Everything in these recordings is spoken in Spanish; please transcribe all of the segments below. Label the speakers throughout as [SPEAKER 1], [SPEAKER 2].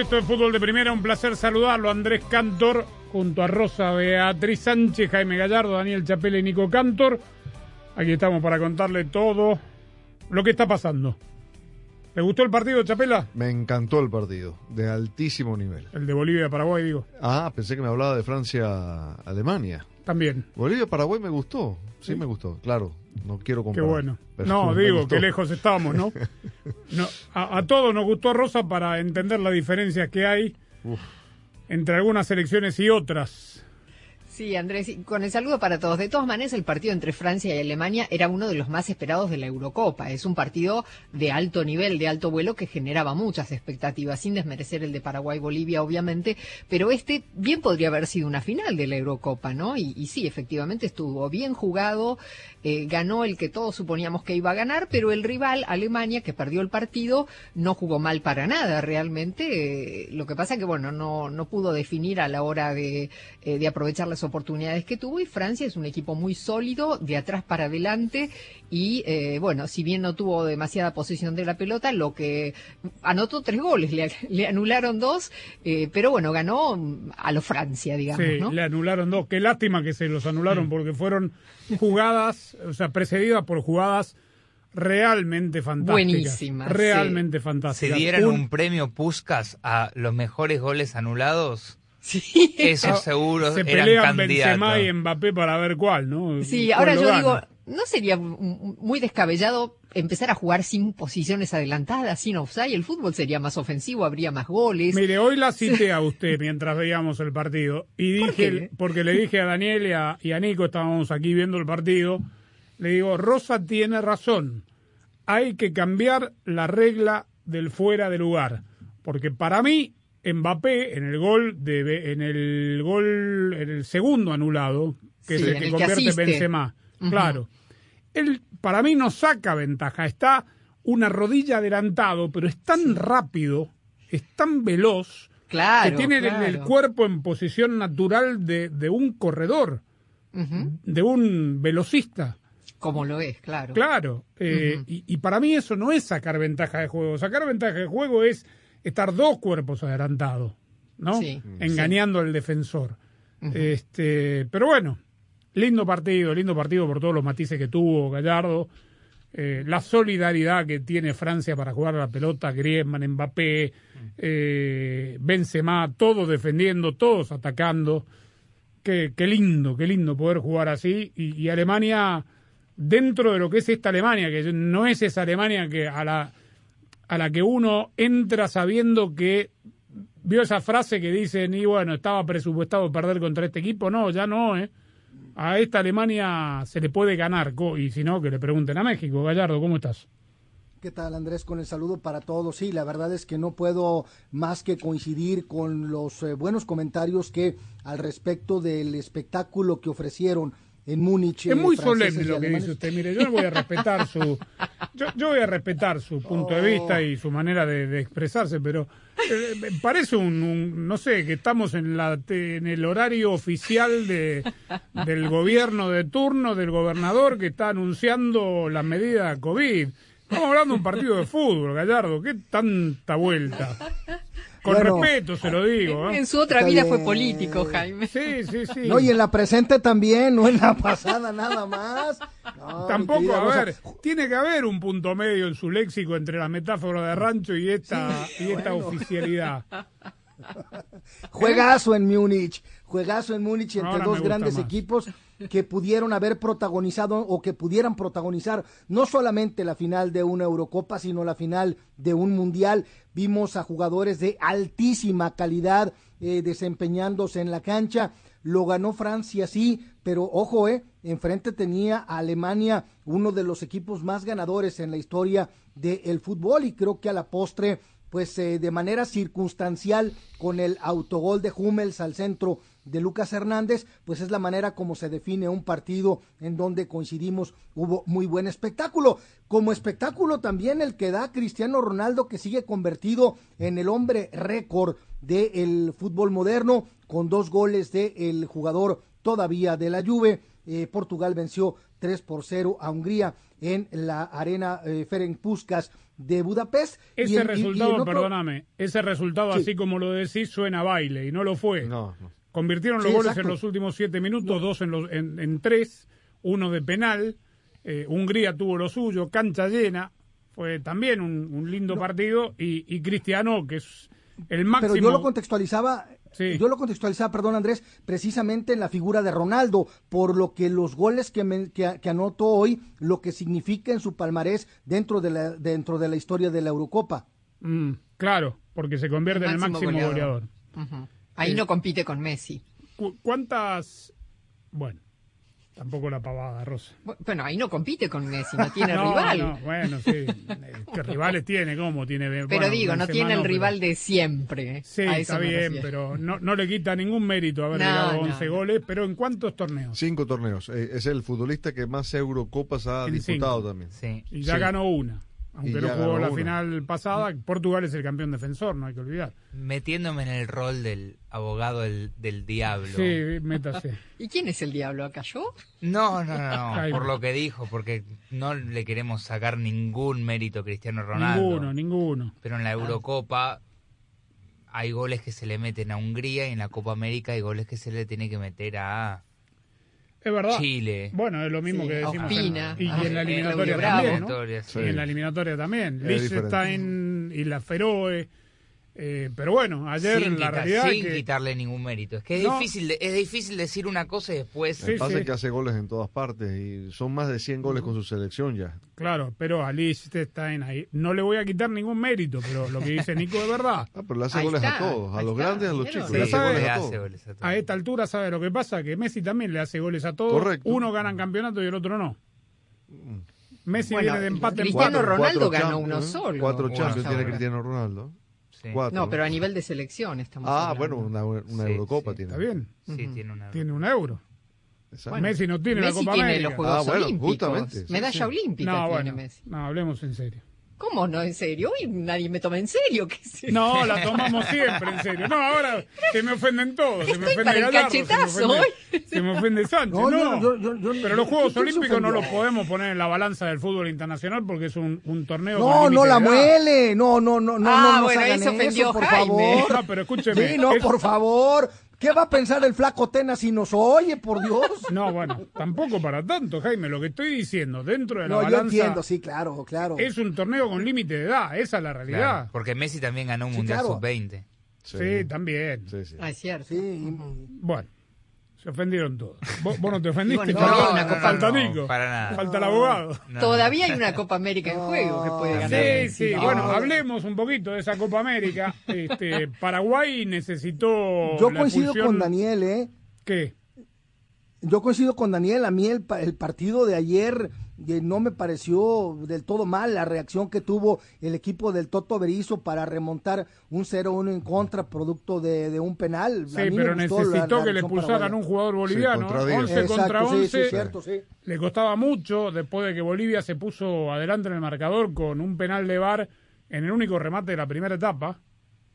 [SPEAKER 1] Bienvenidos a esto de Fútbol de Primera. Un placer saludarlo. Andrés Cantor, junto a Rosa Beatriz Sánchez, Jaime Gallardo, Daniel Chapela y Nico Cantor. Aquí estamos para contarle todo lo que está pasando. ¿Le gustó el partido, Chapela?
[SPEAKER 2] Me encantó el partido, de altísimo nivel.
[SPEAKER 1] El de Bolivia-Paraguay, digo.
[SPEAKER 2] Ah, pensé que me hablaba de Francia-Alemania.
[SPEAKER 1] También.
[SPEAKER 2] Bolivia-Paraguay me gustó, sí, me gustó, claro. No quiero
[SPEAKER 1] Qué
[SPEAKER 2] comparar.
[SPEAKER 1] bueno.
[SPEAKER 2] pero
[SPEAKER 1] No, digo, que lejos estamos, ¿no? No, a, a todos nos gustó Rosa para entender las diferencias que hay
[SPEAKER 2] Uf.
[SPEAKER 1] entre algunas selecciones y otras.
[SPEAKER 3] Sí, Andrés, y con el saludo para todos. De todas maneras, el partido entre Francia y Alemania era uno de los más esperados de la Eurocopa. Es un partido de alto nivel, de alto vuelo, que generaba muchas expectativas, sin desmerecer el de Paraguay-Bolivia, obviamente. Pero este bien podría haber sido una final de la Eurocopa, ¿no? Y, y sí, efectivamente estuvo bien jugado, eh, ganó el que todos suponíamos que iba a ganar, pero el rival, Alemania, que perdió el partido, no jugó mal para nada, realmente. Eh, lo que pasa que, bueno, no, no pudo definir a la hora de, eh, de aprovechar las oportunidades que tuvo y Francia es un equipo muy sólido, de atrás para adelante y, eh, bueno, si bien no tuvo demasiada posesión de la pelota, lo que anotó tres goles, le, le anularon dos, eh, pero bueno, ganó a lo Francia, digamos,
[SPEAKER 1] Sí,
[SPEAKER 3] ¿no?
[SPEAKER 1] le anularon dos. Qué lástima que se los anularon porque fueron jugadas, o sea, precedidas por jugadas realmente fantásticas.
[SPEAKER 3] Buenísimas,
[SPEAKER 1] Realmente
[SPEAKER 4] ¿Se
[SPEAKER 1] fantásticas.
[SPEAKER 4] dieran
[SPEAKER 1] Un-
[SPEAKER 4] un premio Puskas a los mejores goles anulados?
[SPEAKER 3] Sí.
[SPEAKER 4] Eso seguro
[SPEAKER 1] se
[SPEAKER 4] eran
[SPEAKER 1] pelean Benzema y Mbappé para ver cuál, ¿no?
[SPEAKER 3] Sí,
[SPEAKER 1] ¿Cuál
[SPEAKER 3] ahora yo
[SPEAKER 1] gana?
[SPEAKER 3] digo, ¿no sería muy descabellado empezar a jugar sin posiciones adelantadas, sin offside? El fútbol sería más ofensivo, habría más goles.
[SPEAKER 1] Mire, hoy la cité a usted mientras veíamos el partido y
[SPEAKER 3] ¿Por
[SPEAKER 1] dije,
[SPEAKER 3] qué?
[SPEAKER 1] porque le dije a Daniel y a, y a Nico, estábamos aquí viendo el partido, le digo, Rosa tiene razón, hay que cambiar la regla del fuera de lugar, porque para mí Mbappé en el gol de en el gol en el segundo anulado, que
[SPEAKER 3] Sí,
[SPEAKER 1] es el
[SPEAKER 3] en
[SPEAKER 1] que
[SPEAKER 3] el que
[SPEAKER 1] convierte
[SPEAKER 3] asiste.
[SPEAKER 1] Benzema, claro. Él para mí no saca ventaja, está una rodilla adelantado, pero es tan rápido, es tan veloz
[SPEAKER 3] claro,
[SPEAKER 1] que tiene el- cuerpo en posición natural de, de un corredor, de un velocista.
[SPEAKER 3] Como lo es, claro.
[SPEAKER 1] Claro. eh, y para mí eso no es sacar ventaja de juego. Sacar ventaja de juego es estar dos cuerpos adelantados, ¿no?
[SPEAKER 3] Sí,
[SPEAKER 1] Engañando al defensor. este, pero bueno, lindo partido, lindo partido por todos los matices que tuvo Gallardo. eh, la solidaridad que tiene Francia para jugar a la pelota, Griezmann, Mbappé, eh, Benzema, todos defendiendo, todos atacando. Qué, qué lindo, qué lindo poder jugar así. Y, y Alemania, dentro de lo que es esta Alemania, que no es esa Alemania que a la, a la que uno entra sabiendo que vio esa frase que dicen, y bueno, estaba presupuestado perder contra este equipo. No, ya no, ¿eh? A esta Alemania se le puede ganar. Y si no, que le pregunten a México. Gallardo, ¿cómo estás?
[SPEAKER 5] ¿Qué tal Andrés? Con el saludo para todos. Sí, la verdad es que no puedo más que coincidir con los eh, buenos comentarios que al respecto del espectáculo que ofrecieron en Múnich.
[SPEAKER 1] Es
[SPEAKER 5] eh,
[SPEAKER 1] muy solemne lo que dice usted. Mire, yo voy a respetar su, yo, yo voy a respetar su punto de vista y su manera de, de expresarse, pero eh, parece un, un- no sé, que estamos en la en el horario oficial de del gobierno de turno del gobernador que está anunciando la medida COVID. Estamos hablando de un partido de fútbol, Gallardo. ¿Qué tanta vuelta? Con
[SPEAKER 5] Bueno.
[SPEAKER 1] respeto se lo digo. ¿eh?
[SPEAKER 3] En su otra
[SPEAKER 5] Está
[SPEAKER 3] vida fue político, Jaime.
[SPEAKER 1] Sí, sí, sí.
[SPEAKER 5] No, y en la presente también, no en la pasada nada más. No,
[SPEAKER 1] Tampoco, a ver, tiene que haber un punto medio en su léxico entre la metáfora de rancho y esta, y esta oficialidad.
[SPEAKER 5] Juegazo en Múnich,
[SPEAKER 6] juegazo en Múnich entre
[SPEAKER 1] Ahora
[SPEAKER 6] dos grandes
[SPEAKER 1] más.
[SPEAKER 6] equipos que pudieron haber protagonizado o que pudieran protagonizar no solamente la final de una Eurocopa, sino la final de un Mundial. Vimos a jugadores de altísima calidad eh, desempeñándose en la cancha. Lo ganó Francia, sí, pero ojo, eh, enfrente tenía a Alemania, uno de los equipos más ganadores en la historia del fútbol y creo que a la postre pues eh, de manera circunstancial con el autogol de Hummels al centro de Lucas Hernández, pues es la manera como se define un partido en donde coincidimos, hubo muy buen espectáculo. Como espectáculo también el que da Cristiano Ronaldo, que sigue convertido en el hombre récord del fútbol moderno, con dos goles del jugador todavía de la Juve. Eh, Portugal venció 3 por 0 a Hungría en la arena eh, Ferenc Puskas de Budapest. Y
[SPEAKER 1] Ese
[SPEAKER 6] en- y- y
[SPEAKER 1] resultado,
[SPEAKER 6] otro-
[SPEAKER 1] perdóname, ese resultado,
[SPEAKER 6] Sí.
[SPEAKER 1] así como lo decís, suena a baile y no lo fue.
[SPEAKER 2] No, no.
[SPEAKER 1] Convirtieron los
[SPEAKER 6] Sí,
[SPEAKER 1] goles
[SPEAKER 6] exacto.
[SPEAKER 1] en los últimos siete minutos, dos en, los, en, en tres, uno de penal. eh, Hungría tuvo lo suyo, cancha llena. Fue también un, un lindo partido. Y, y Cristiano, que es el máximo.
[SPEAKER 6] Pero yo lo contextualizaba,
[SPEAKER 1] Sí.
[SPEAKER 6] yo lo contextualizaba, perdón Andrés, precisamente en la figura de Ronaldo, por lo que los goles que, me- que, que anotó hoy, lo que significa en su palmarés dentro de la, dentro de la historia de la Eurocopa.
[SPEAKER 1] Mm, claro, porque se convierte en el máximo goleador.
[SPEAKER 3] Ujú. Ahí no compite con Messi.
[SPEAKER 1] Cu- ¿Cuántas.? Bueno, tampoco la pavada, Rosa.
[SPEAKER 3] Bu- Bueno, ahí no compite con Messi, no tiene
[SPEAKER 1] No,
[SPEAKER 3] rival.
[SPEAKER 1] no, bueno, sí. Eh, ¿Qué rivales tiene? ¿Cómo tiene?
[SPEAKER 3] Pero
[SPEAKER 1] bueno,
[SPEAKER 3] digo, no tiene el
[SPEAKER 1] pero-
[SPEAKER 3] rival de siempre.
[SPEAKER 1] Sí,
[SPEAKER 3] A eso
[SPEAKER 1] está bien, pero no, no le quita ningún mérito haber
[SPEAKER 3] No,
[SPEAKER 1] llegado a
[SPEAKER 3] no,
[SPEAKER 1] 11
[SPEAKER 3] no.
[SPEAKER 1] goles. ¿Pero en cuántos torneos?
[SPEAKER 2] Cinco torneos. Eh, es el futbolista que más Eurocopas ha
[SPEAKER 1] En
[SPEAKER 2] disputado
[SPEAKER 1] cinco.
[SPEAKER 2] también.
[SPEAKER 4] Sí.
[SPEAKER 1] Y ya
[SPEAKER 2] Sí.
[SPEAKER 1] ganó una. Aunque no jugó la final pasada, Portugal es el campeón defensor, no hay que olvidar.
[SPEAKER 4] Metiéndome en el rol del abogado del, del diablo.
[SPEAKER 1] Sí, métase.
[SPEAKER 3] ¿Y quién es el diablo acá? ¿Yo?
[SPEAKER 4] No, no, no,
[SPEAKER 1] Ay,
[SPEAKER 4] por
[SPEAKER 1] no.
[SPEAKER 4] lo que dijo, porque no le queremos sacar ningún mérito a Cristiano Ronaldo.
[SPEAKER 1] Ninguno, ninguno.
[SPEAKER 4] Pero en la Eurocopa hay goles que se le meten a Hungría y en la Copa América hay goles que se le tiene que meter a
[SPEAKER 1] Es verdad.
[SPEAKER 4] Chile.
[SPEAKER 1] Bueno, es lo mismo
[SPEAKER 3] Sí,
[SPEAKER 1] que decimos.
[SPEAKER 3] Ospina,
[SPEAKER 1] en, y
[SPEAKER 3] ah,
[SPEAKER 1] en la eliminatoria también. ¿no?
[SPEAKER 2] Sí.
[SPEAKER 1] Y en la eliminatoria también. Liechtenstein y la Feroe. Eh, pero bueno, ayer
[SPEAKER 4] sin,
[SPEAKER 1] la realidad
[SPEAKER 4] sin
[SPEAKER 1] que...
[SPEAKER 4] quitarle ningún mérito. Es que es
[SPEAKER 1] No.
[SPEAKER 4] difícil de- es difícil decir una cosa y después
[SPEAKER 1] Sí,
[SPEAKER 2] pasa
[SPEAKER 1] sí.
[SPEAKER 2] que hace goles en todas partes y son más de 100 goles con su selección ya.
[SPEAKER 1] Claro, pero a Liechtenstein ahí. No le voy a quitar ningún mérito, pero lo que dice Nico es verdad.
[SPEAKER 2] Ah, pero le hace
[SPEAKER 3] Ahí
[SPEAKER 2] goles a todos, a los
[SPEAKER 3] está,
[SPEAKER 2] grandes, a los chicos.
[SPEAKER 4] Sí,
[SPEAKER 2] le hace goles
[SPEAKER 4] le
[SPEAKER 2] a todos.
[SPEAKER 4] goles a todos.
[SPEAKER 1] A esta altura sabe lo que pasa, que Messi también le hace goles a todos.
[SPEAKER 2] Correcto.
[SPEAKER 1] Uno gana campeonato y el otro no. Messi
[SPEAKER 3] Bueno,
[SPEAKER 1] viene de empate en
[SPEAKER 3] Cristiano. Ronaldo
[SPEAKER 2] cuatro
[SPEAKER 3] ganó uno solo.
[SPEAKER 2] Cuatro Champions tiene Cristiano Ronaldo.
[SPEAKER 4] Sí.
[SPEAKER 2] Cuatro.
[SPEAKER 3] No, pero a nivel de selección estamos
[SPEAKER 2] Ah,
[SPEAKER 3] hablando.
[SPEAKER 2] bueno, una, una
[SPEAKER 4] Sí,
[SPEAKER 2] Eurocopa
[SPEAKER 4] sí.
[SPEAKER 2] tiene.
[SPEAKER 1] Está bien.
[SPEAKER 4] Sí, tiene una
[SPEAKER 1] Tiene un euro.
[SPEAKER 2] Exacto.
[SPEAKER 1] Messi no tiene
[SPEAKER 3] Messi
[SPEAKER 1] la Copa
[SPEAKER 3] tiene
[SPEAKER 1] América.
[SPEAKER 3] los Juegos
[SPEAKER 2] Ah, bueno,
[SPEAKER 3] Olímpicos.
[SPEAKER 2] justamente, sí,
[SPEAKER 3] Medalla
[SPEAKER 2] sí.
[SPEAKER 3] olímpica
[SPEAKER 1] No,
[SPEAKER 3] tiene
[SPEAKER 1] bueno,
[SPEAKER 3] Messi.
[SPEAKER 1] no, hablemos en serio.
[SPEAKER 3] ¿Cómo no? ¿En serio? Hoy nadie me toma en serio. ¿Qué es eso?
[SPEAKER 1] No, la tomamos siempre en serio. No, ahora se me ofenden todos. Se me
[SPEAKER 3] Estoy
[SPEAKER 1] ofende
[SPEAKER 3] para el
[SPEAKER 1] Gallardo, se me
[SPEAKER 3] cachetazo
[SPEAKER 1] ofende-. Se me ofende Sánchez.
[SPEAKER 6] No,
[SPEAKER 1] No,
[SPEAKER 6] yo- yo- yo- yo-
[SPEAKER 1] Pero los Juegos
[SPEAKER 6] ¿quién se
[SPEAKER 1] Olímpicos no los podemos poner en la balanza del fútbol internacional porque es un, un torneo
[SPEAKER 6] No, no la muele, no, no, no, no,
[SPEAKER 3] Ah,
[SPEAKER 6] no nos
[SPEAKER 3] bueno, ahí
[SPEAKER 6] hagan
[SPEAKER 3] se ofendió
[SPEAKER 6] eso, por
[SPEAKER 3] Jaime.
[SPEAKER 6] favor.
[SPEAKER 1] No, pero escúcheme.
[SPEAKER 6] Sí, no,
[SPEAKER 1] es-
[SPEAKER 6] por favor. ¿Qué va a pensar el flaco Tena si nos oye, por Dios?
[SPEAKER 1] No, bueno, tampoco para tanto, Jaime. Lo que estoy diciendo, dentro de la
[SPEAKER 6] No, yo
[SPEAKER 1] balanza,
[SPEAKER 6] entiendo, sí, claro, claro.
[SPEAKER 1] es un torneo con límite de edad. Esa es la realidad.
[SPEAKER 4] Claro, porque Messi también ganó un
[SPEAKER 6] Sí,
[SPEAKER 4] Mundial
[SPEAKER 6] claro.
[SPEAKER 4] Sub-20.
[SPEAKER 1] Sí, también.
[SPEAKER 2] Sí, sí.
[SPEAKER 3] Ah, es cierto.
[SPEAKER 6] Sí,
[SPEAKER 1] Bueno, se ofendieron todos. ¿Vos, vos no te ofendiste?
[SPEAKER 3] Bueno,
[SPEAKER 1] Falta-
[SPEAKER 3] no, no, no,
[SPEAKER 1] falta
[SPEAKER 4] no,
[SPEAKER 1] Nico.
[SPEAKER 4] para nada.
[SPEAKER 1] Falta el abogado.
[SPEAKER 4] No,
[SPEAKER 3] Todavía hay una Copa América en juego que puede ganar.
[SPEAKER 1] Sí, sí,
[SPEAKER 3] No.
[SPEAKER 1] bueno, hablemos un poquito de esa Copa América. Este, Paraguay necesitó.
[SPEAKER 6] yo
[SPEAKER 1] la
[SPEAKER 6] coincido con Daniel, ¿eh?
[SPEAKER 1] ¿Qué?
[SPEAKER 6] Yo coincido con Daniel, a mí el, pa- el partido de ayer no me pareció del todo mal la reacción que tuvo el equipo del Toto Berizo para remontar un 0-1 en contra producto de, de un penal. A
[SPEAKER 1] Sí, pero necesitó
[SPEAKER 6] la
[SPEAKER 1] que le expulsaran un jugador boliviano.
[SPEAKER 2] contra diez.
[SPEAKER 1] 11 contra
[SPEAKER 6] Exacto, sí,
[SPEAKER 1] 11.
[SPEAKER 6] sí, cierto, sí.
[SPEAKER 1] Le costaba mucho después de que Bolivia se puso adelante en el marcador con un penal de VAR en el único remate de la primera etapa.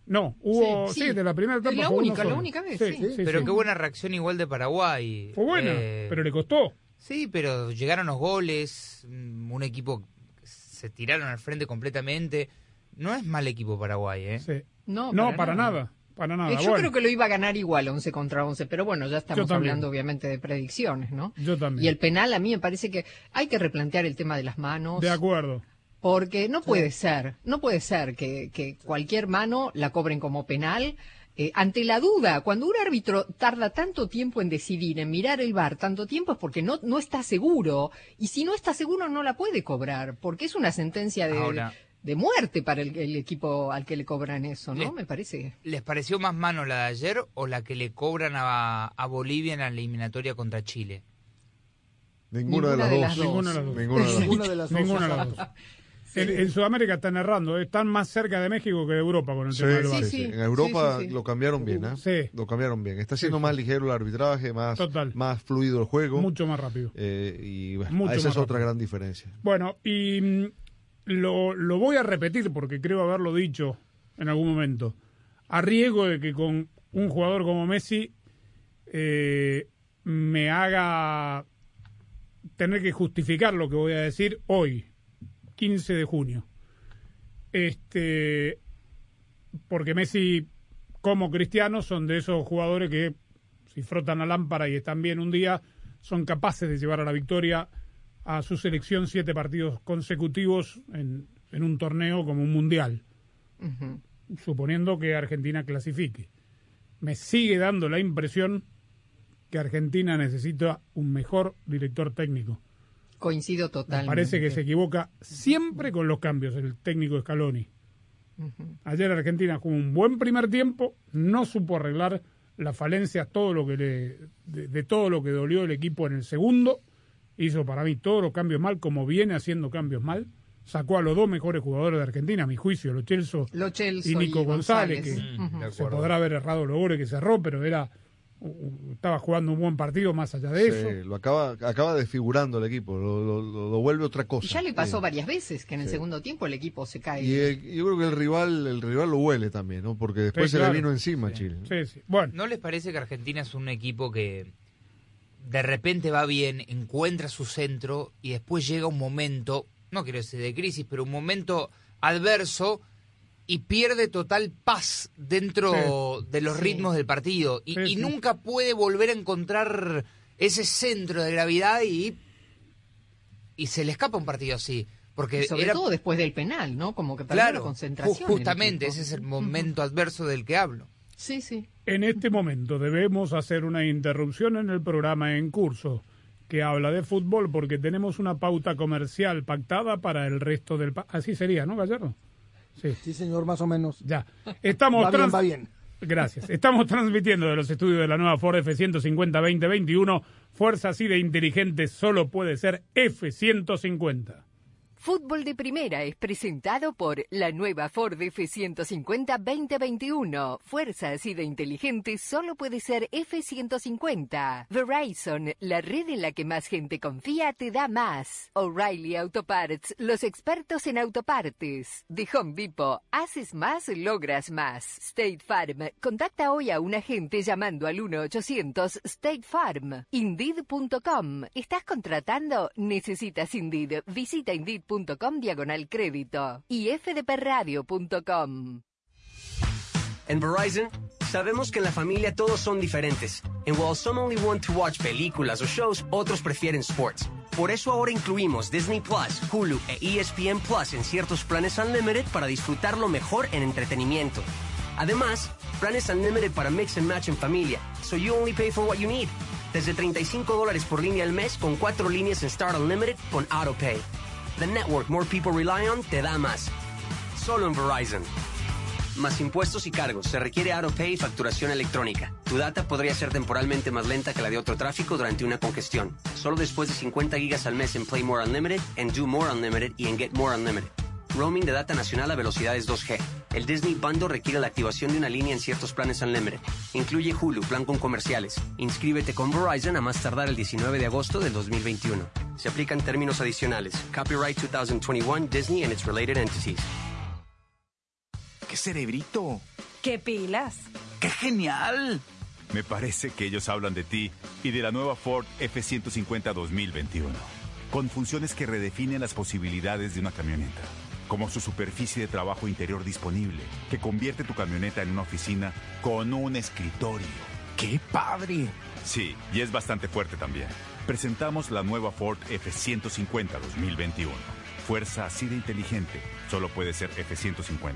[SPEAKER 1] No, hubo, sí,
[SPEAKER 3] Sí, sí.
[SPEAKER 1] de la primera etapa.
[SPEAKER 3] La única, la
[SPEAKER 1] solo.
[SPEAKER 3] única vez, sí.
[SPEAKER 4] Pero
[SPEAKER 1] sí.
[SPEAKER 4] qué buena reacción igual de Paraguay.
[SPEAKER 1] Fue buena,
[SPEAKER 4] Eh,
[SPEAKER 1] pero le costó.
[SPEAKER 4] Sí, pero llegaron los goles, mm, un equipo que se tiraron al frente completamente. No es mal equipo Paraguay, ¿eh?
[SPEAKER 1] Sí.
[SPEAKER 3] No,
[SPEAKER 1] No, para, nada. Para nada.
[SPEAKER 3] Eh, Yo
[SPEAKER 1] Bueno,
[SPEAKER 3] creo que lo iba a ganar igual 11 contra 11, pero bueno, ya estamos
[SPEAKER 1] Yo
[SPEAKER 3] hablando obviamente de predicciones, ¿no?
[SPEAKER 1] Yo también.
[SPEAKER 3] Y el penal a mí me parece que hay que replantear el tema de las manos,
[SPEAKER 1] De acuerdo.
[SPEAKER 3] porque no puede ser, no puede ser que, que cualquier mano la cobren como penal eh, ante la duda, cuando un árbitro tarda tanto tiempo en decidir, en mirar el bar, tanto tiempo es porque no, no está seguro. Y si no está seguro, no la puede cobrar, porque es una sentencia de,
[SPEAKER 4] Ahora-
[SPEAKER 3] de muerte para el, el equipo al que le cobran eso, ¿no?
[SPEAKER 4] Le-
[SPEAKER 3] Me parece.
[SPEAKER 4] ¿Les pareció más mano la de ayer o la que le cobran a, a Bolivia en la eliminatoria contra Chile?
[SPEAKER 2] Ninguna, de las dos.
[SPEAKER 1] Ninguna de las dos.
[SPEAKER 2] Ninguna de las dos.
[SPEAKER 1] En, en Sudamérica están errando, están más cerca de México que de Europa con el
[SPEAKER 2] Sí,
[SPEAKER 1] tema del
[SPEAKER 2] sí,
[SPEAKER 1] VAR.
[SPEAKER 2] sí.
[SPEAKER 3] sí.
[SPEAKER 2] En Europa
[SPEAKER 3] Sí, sí, sí.
[SPEAKER 2] lo cambiaron bien, ¿eh?
[SPEAKER 1] Sí.
[SPEAKER 2] Lo cambiaron bien. Está siendo
[SPEAKER 1] Sí, sí.
[SPEAKER 2] más ligero el arbitraje, más,
[SPEAKER 1] Total.
[SPEAKER 2] más fluido el juego.
[SPEAKER 1] Mucho más rápido.
[SPEAKER 2] Eh, y bueno,
[SPEAKER 1] Mucho
[SPEAKER 2] esa es otra gran diferencia.
[SPEAKER 1] Bueno, y mm, lo, lo voy a repetir porque creo haberlo dicho en algún momento. A riesgo de que con un jugador como Messi eh, me haga tener que justificar lo que voy a decir hoy, 15 de junio. Este, porque Messi, como Cristiano, son de esos jugadores que si frotan la lámpara y están bien un día, son capaces de llevar a la victoria a su selección siete partidos consecutivos en, en un torneo como un mundial, suponiendo que Argentina clasifique. Me sigue dando la impresión que Argentina necesita un mejor director técnico.
[SPEAKER 3] Coincido
[SPEAKER 1] Me
[SPEAKER 3] totalmente.
[SPEAKER 1] parece que se equivoca siempre con los cambios el técnico Scaloni. Ayer Argentina jugó un buen primer tiempo, no supo arreglar las falencias, todo lo que le, de, de todo lo que dolió el equipo en el segundo, hizo para mí todos los cambios mal, como viene haciendo cambios mal, sacó a los dos mejores jugadores de Argentina, a mi juicio, Lo Celso y Nico González, que.
[SPEAKER 2] De
[SPEAKER 1] se podrá haber errado los goles que cerró, pero era estaba jugando un buen partido más allá de eso.
[SPEAKER 2] Sí, lo acaba, acaba desfigurando el equipo, lo, lo- lo- lo vuelve otra cosa.
[SPEAKER 3] Y ya le pasó
[SPEAKER 2] Sí.
[SPEAKER 3] varias veces que en el segundo tiempo el equipo se cae.
[SPEAKER 2] Y eh, yo creo que el rival, el rival lo huele también, ¿no? Porque después
[SPEAKER 1] Sí,
[SPEAKER 2] se le vino encima Chile.
[SPEAKER 1] sí, sí. Bueno,
[SPEAKER 4] ¿No les parece que Argentina es un equipo que de repente va bien, encuentra su centro y después llega un momento, no quiero decir de crisis, pero un momento adverso y pierde total paz dentro de los
[SPEAKER 3] Sí.
[SPEAKER 4] ritmos del partido y,
[SPEAKER 1] Sí,
[SPEAKER 4] y
[SPEAKER 1] sí.
[SPEAKER 4] nunca puede volver a encontrar ese centro de gravidad y, y se le escapa un partido así. Porque
[SPEAKER 3] Y sobre
[SPEAKER 4] era,
[SPEAKER 3] todo después del penal, ¿no? Como que
[SPEAKER 4] claro,
[SPEAKER 3] la concentración.
[SPEAKER 4] justamente ese es el momento adverso del que hablo.
[SPEAKER 3] Sí, sí.
[SPEAKER 1] En este momento debemos hacer una interrupción en el programa en curso que habla de fútbol porque tenemos una pauta comercial pactada para el resto del... pa- Así sería, ¿no, Gallardo? Sí,
[SPEAKER 6] Sí, señor, más o menos.
[SPEAKER 1] ya. Estamos
[SPEAKER 6] Va bien,
[SPEAKER 1] trans-
[SPEAKER 6] va bien.
[SPEAKER 1] Gracias. Estamos transmitiendo de los estudios de la nueva Ford F-150 2021. Fuerza así de inteligente solo puede ser F-150.
[SPEAKER 7] Fútbol de Primera es presentado por la nueva Ford F-150 2021. Fuerza así de inteligente solo puede ser F-150. Verizon, la red en la que más gente confía, te da más. O'Reilly Auto Parts, los expertos en autopartes. De Home Depot, haces más, logras más. State Farm, contacta hoy a un agente llamando al 1-800 State Farm. Indeed.com, ¿estás contratando? Necesitas Indeed. Visita Indeed.com diagonal crédito. Y fdpradio.com.
[SPEAKER 8] En Verizon, sabemos que en la familia todos son diferentes. And while some only want to watch películas o shows, otros prefieren sports. Por eso ahora incluimos Disney Plus, Hulu e ESPN Plus en ciertos planes Unlimited para disfrutarlo mejor en entretenimiento. Además, planes Unlimited para mix and match en familia, so you only pay for what you need. Desde 35 dólares por línea al mes con cuatro líneas en Start Unlimited con AutoPay. The network more people rely on te da más. Solo en Verizon. Más impuestos y cargos. Se requiere AutoPay y facturación electrónica. Tu data podría ser temporalmente más lenta que la de otro tráfico durante una congestión. Solo después de 50 gigas al mes en Play More Unlimited, en Do More Unlimited y en Get More Unlimited. Roaming de data nacional a velocidades 2G. El Disney Bundle requiere la activación de una línea en ciertos planes Unlimited. Incluye Hulu, plan con comerciales. Inscríbete con Verizon a más tardar el 19 de agosto del 2021. Se aplican términos adicionales. Copyright 2021 Disney and its related entities.
[SPEAKER 9] ¡Qué cerebrito!
[SPEAKER 10] ¡Qué pilas!
[SPEAKER 9] ¡Qué genial! Me parece que ellos hablan de ti y de la nueva Ford F-150 2021, con funciones que redefinen las posibilidades de una camioneta, como su superficie de trabajo interior disponible, que convierte tu camioneta en una oficina con un escritorio. ¡Qué padre! Sí, y es bastante fuerte también. Presentamos la nueva Ford F-150 2021. Fuerza así de inteligente, solo puede ser F-150.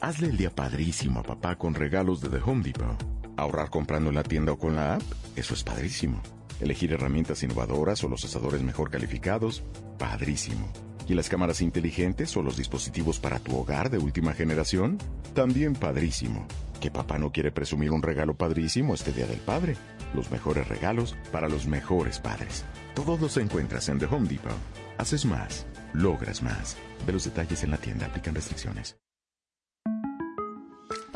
[SPEAKER 11] hazle el día padrísimo a papá con regalos de The Home Depot. Ahorrar comprando en la tienda o con la app, eso es padrísimo. Elegir herramientas innovadoras o los asadores mejor calificados, padrísimo. ¿Y las cámaras inteligentes o los dispositivos para tu hogar de última generación? También padrísimo. ¿Que papá no quiere presumir un regalo padrísimo este Día del Padre? Los mejores regalos para los mejores padres. Todos los encuentras en The Home Depot. Haces más, logras más. Ve los detalles en la tienda, aplican restricciones.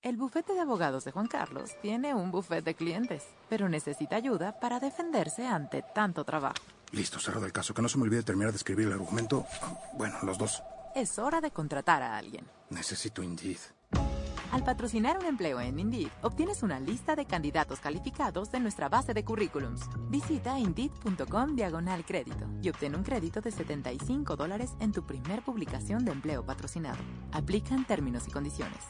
[SPEAKER 12] El bufete de abogados de Juan Carlos tiene un bufete de clientes, pero necesita ayuda para defenderse ante tanto trabajo.
[SPEAKER 13] Listo, cerrado el caso. Que no se me olvide terminar de escribir el argumento. Bueno, los dos.
[SPEAKER 12] Es hora de contratar a alguien.
[SPEAKER 13] Necesito Indeed.
[SPEAKER 12] Al patrocinar un empleo en Indeed, obtienes una lista de candidatos calificados de nuestra base de currículums. Visita indeed.com diagonal crédito y obtén un crédito de 75 dólares en tu primer publicación de empleo patrocinado. Aplican términos y condiciones.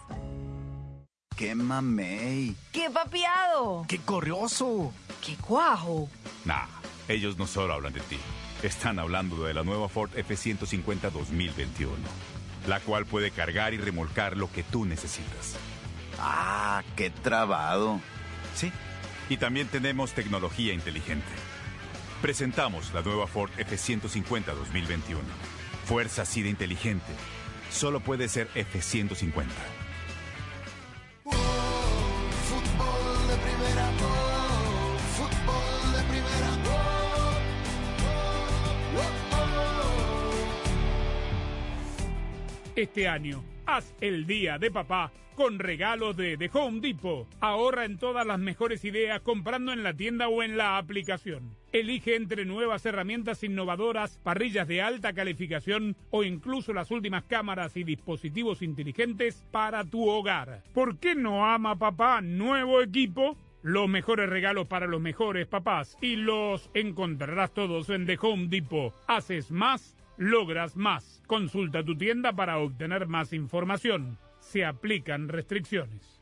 [SPEAKER 14] ¡Qué mamey!
[SPEAKER 15] ¡Qué papiado!
[SPEAKER 14] ¡Qué corrioso!
[SPEAKER 15] ¡Qué cuajo!
[SPEAKER 9] Nah, ellos no solo hablan de ti. Están hablando de la nueva Ford F-150 2021, la cual puede cargar y remolcar lo que tú necesitas.
[SPEAKER 14] ¡Ah, qué trabado!
[SPEAKER 9] Sí, y también tenemos tecnología inteligente. Presentamos la nueva Ford F-150 2021. Fuerza así de inteligente. Solo puede ser F-150.
[SPEAKER 1] Este año, haz el día de papá con regalos de The Home Depot. Ahorra en todas las mejores ideas comprando en la tienda o en la aplicación. Elige entre nuevas herramientas innovadoras, parrillas de alta calificación o incluso las últimas cámaras y dispositivos inteligentes para tu hogar. ¿Por qué no ama papá nuevo equipo? Los mejores regalos para los mejores papás y los encontrarás todos en The Home Depot. Haces más, logras más. Consulta tu tienda para obtener más información. Se aplican restricciones.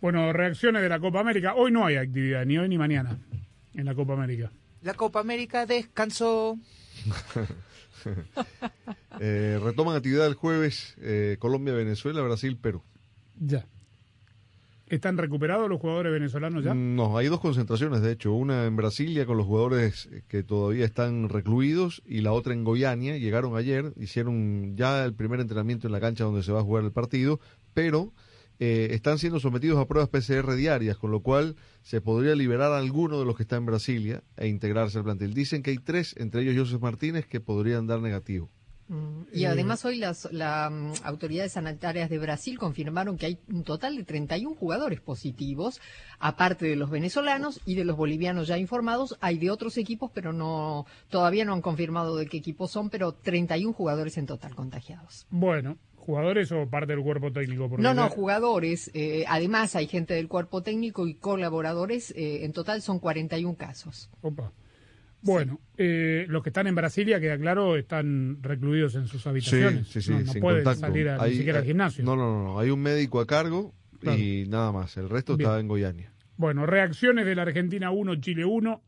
[SPEAKER 1] Bueno, reacciones de la Copa América. Hoy no hay actividad, ni hoy ni mañana, en la Copa América.
[SPEAKER 4] La Copa América descansó.
[SPEAKER 2] Eh, retoman actividad el jueves eh, Colombia, Venezuela, Brasil, Perú.
[SPEAKER 1] Ya. ¿Están recuperados los jugadores venezolanos ya?
[SPEAKER 2] No, hay dos concentraciones, de hecho, una en Brasilia con los jugadores que todavía están recluidos y la otra en Goiânia. Llegaron ayer, hicieron ya el primer entrenamiento en la cancha donde se va a jugar el partido, pero eh, están siendo sometidos a pruebas PCR diarias, con lo cual se podría liberar a alguno de los que está en Brasilia e integrarse al plantel. Dicen que hay tres, entre ellos Joseph Martínez, que podrían dar negativo.
[SPEAKER 3] Y además hoy las la, mm, autoridades sanitarias de Brasil confirmaron que hay un total de 31 jugadores positivos, aparte de los venezolanos y de los bolivianos ya informados, hay de otros equipos, pero no todavía no han confirmado de qué equipos son, pero 31 jugadores en total contagiados.
[SPEAKER 1] Bueno, ¿jugadores o parte del cuerpo técnico? Porque
[SPEAKER 3] No, no, jugadores. eh, además hay gente del cuerpo técnico y colaboradores. eh, en total son 41 casos.
[SPEAKER 1] Opa. Bueno, eh, los que están en Brasilia, queda claro, están recluidos en sus habitaciones.
[SPEAKER 2] Sí, sí, sí,
[SPEAKER 1] no no
[SPEAKER 2] sin
[SPEAKER 1] pueden
[SPEAKER 2] contacto.
[SPEAKER 1] salir a-
[SPEAKER 2] Hay-
[SPEAKER 1] ni siquiera al
[SPEAKER 2] hay-
[SPEAKER 1] gimnasio.
[SPEAKER 2] No, no, no, hay un médico a cargo
[SPEAKER 1] Claro.
[SPEAKER 2] y nada más. El resto
[SPEAKER 1] Bien.
[SPEAKER 2] está en Goiânia.
[SPEAKER 1] Bueno, reacciones de la Argentina 1, Chile 1.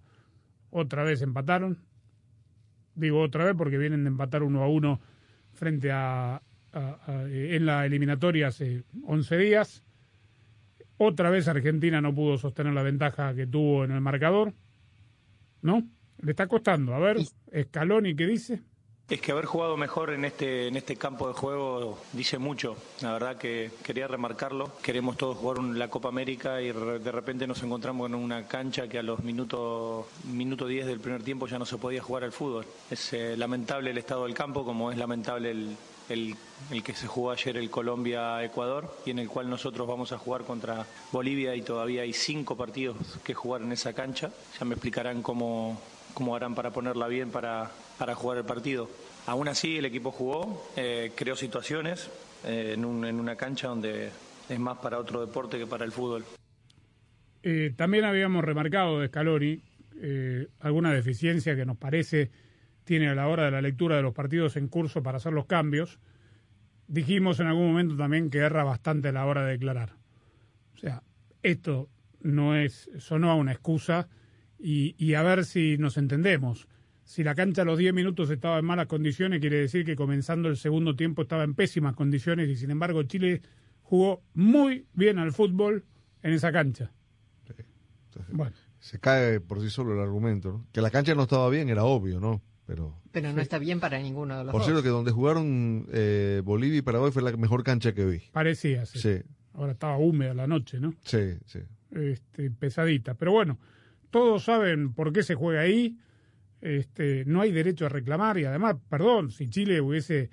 [SPEAKER 1] Otra vez empataron. Digo otra vez porque vienen de empatar 1 a 1 frente a, a- a- eh, en la eliminatoria hace 11 días. Otra vez Argentina no pudo sostener la ventaja que tuvo en el marcador. ¿No? Le está costando. A ver, Scaloni, ¿qué dice?
[SPEAKER 16] Es que haber jugado mejor en este, en este campo de juego dice mucho. La verdad que quería remarcarlo. Queremos todos jugar un- la Copa América y re- de repente nos encontramos en una cancha que a los minutos minuto 10 del primer tiempo ya no se podía jugar al fútbol. Es eh, lamentable el estado del campo, como es lamentable el, el, el que se jugó ayer el Colombia-Ecuador y en el cual nosotros vamos a jugar contra Bolivia y todavía hay cinco partidos que jugar en esa cancha. Ya me explicarán cómo, cómo harán para ponerla bien para, para jugar el partido. Aún así, el equipo jugó, eh, creó situaciones eh, en, un- en una cancha donde es más para otro deporte que para el fútbol.
[SPEAKER 1] Eh, también habíamos remarcado de Scaloni alguna deficiencia que nos parece tiene a la hora de la lectura de los partidos en curso para hacer los cambios. Dijimos en algún momento también que erra bastante a la hora de declarar. O sea, esto no es, sonó a una excusa y, y a ver si nos entendemos. Si la cancha a los 10 minutos estaba en malas condiciones, quiere decir que comenzando el segundo tiempo estaba en pésimas condiciones y sin embargo Chile jugó muy bien al fútbol en esa cancha. Bueno.
[SPEAKER 2] Se cae por sí solo el argumento, ¿no? Que la cancha no estaba bien, era obvio, ¿no? Pero,
[SPEAKER 3] Pero no está bien para ninguno de los
[SPEAKER 2] por
[SPEAKER 3] dos.
[SPEAKER 2] cierto, que donde jugaron eh, Bolivia y Paraguay fue la mejor cancha que vi.
[SPEAKER 1] Parecía, sí.
[SPEAKER 2] Sí,
[SPEAKER 1] Ahora estaba húmeda la noche, ¿no?
[SPEAKER 2] sí, sí.
[SPEAKER 1] Este, pesadita. Pero bueno, todos saben por qué se juega ahí. Este, no hay derecho a reclamar y además, perdón, si Chile hubiese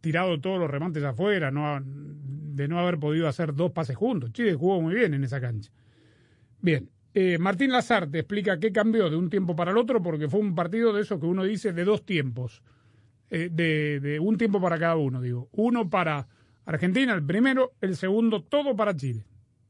[SPEAKER 1] tirado todos los remates afuera, no, de no haber podido hacer dos pases juntos. Chile jugó muy bien en esa cancha. Bien, eh, Martín Lazarte explica qué cambió de un tiempo para el otro porque fue un partido de eso que uno dice de dos tiempos, Eh, de, de un tiempo para cada uno, digo. Uno para Argentina, el primero, el segundo, todo para Chile.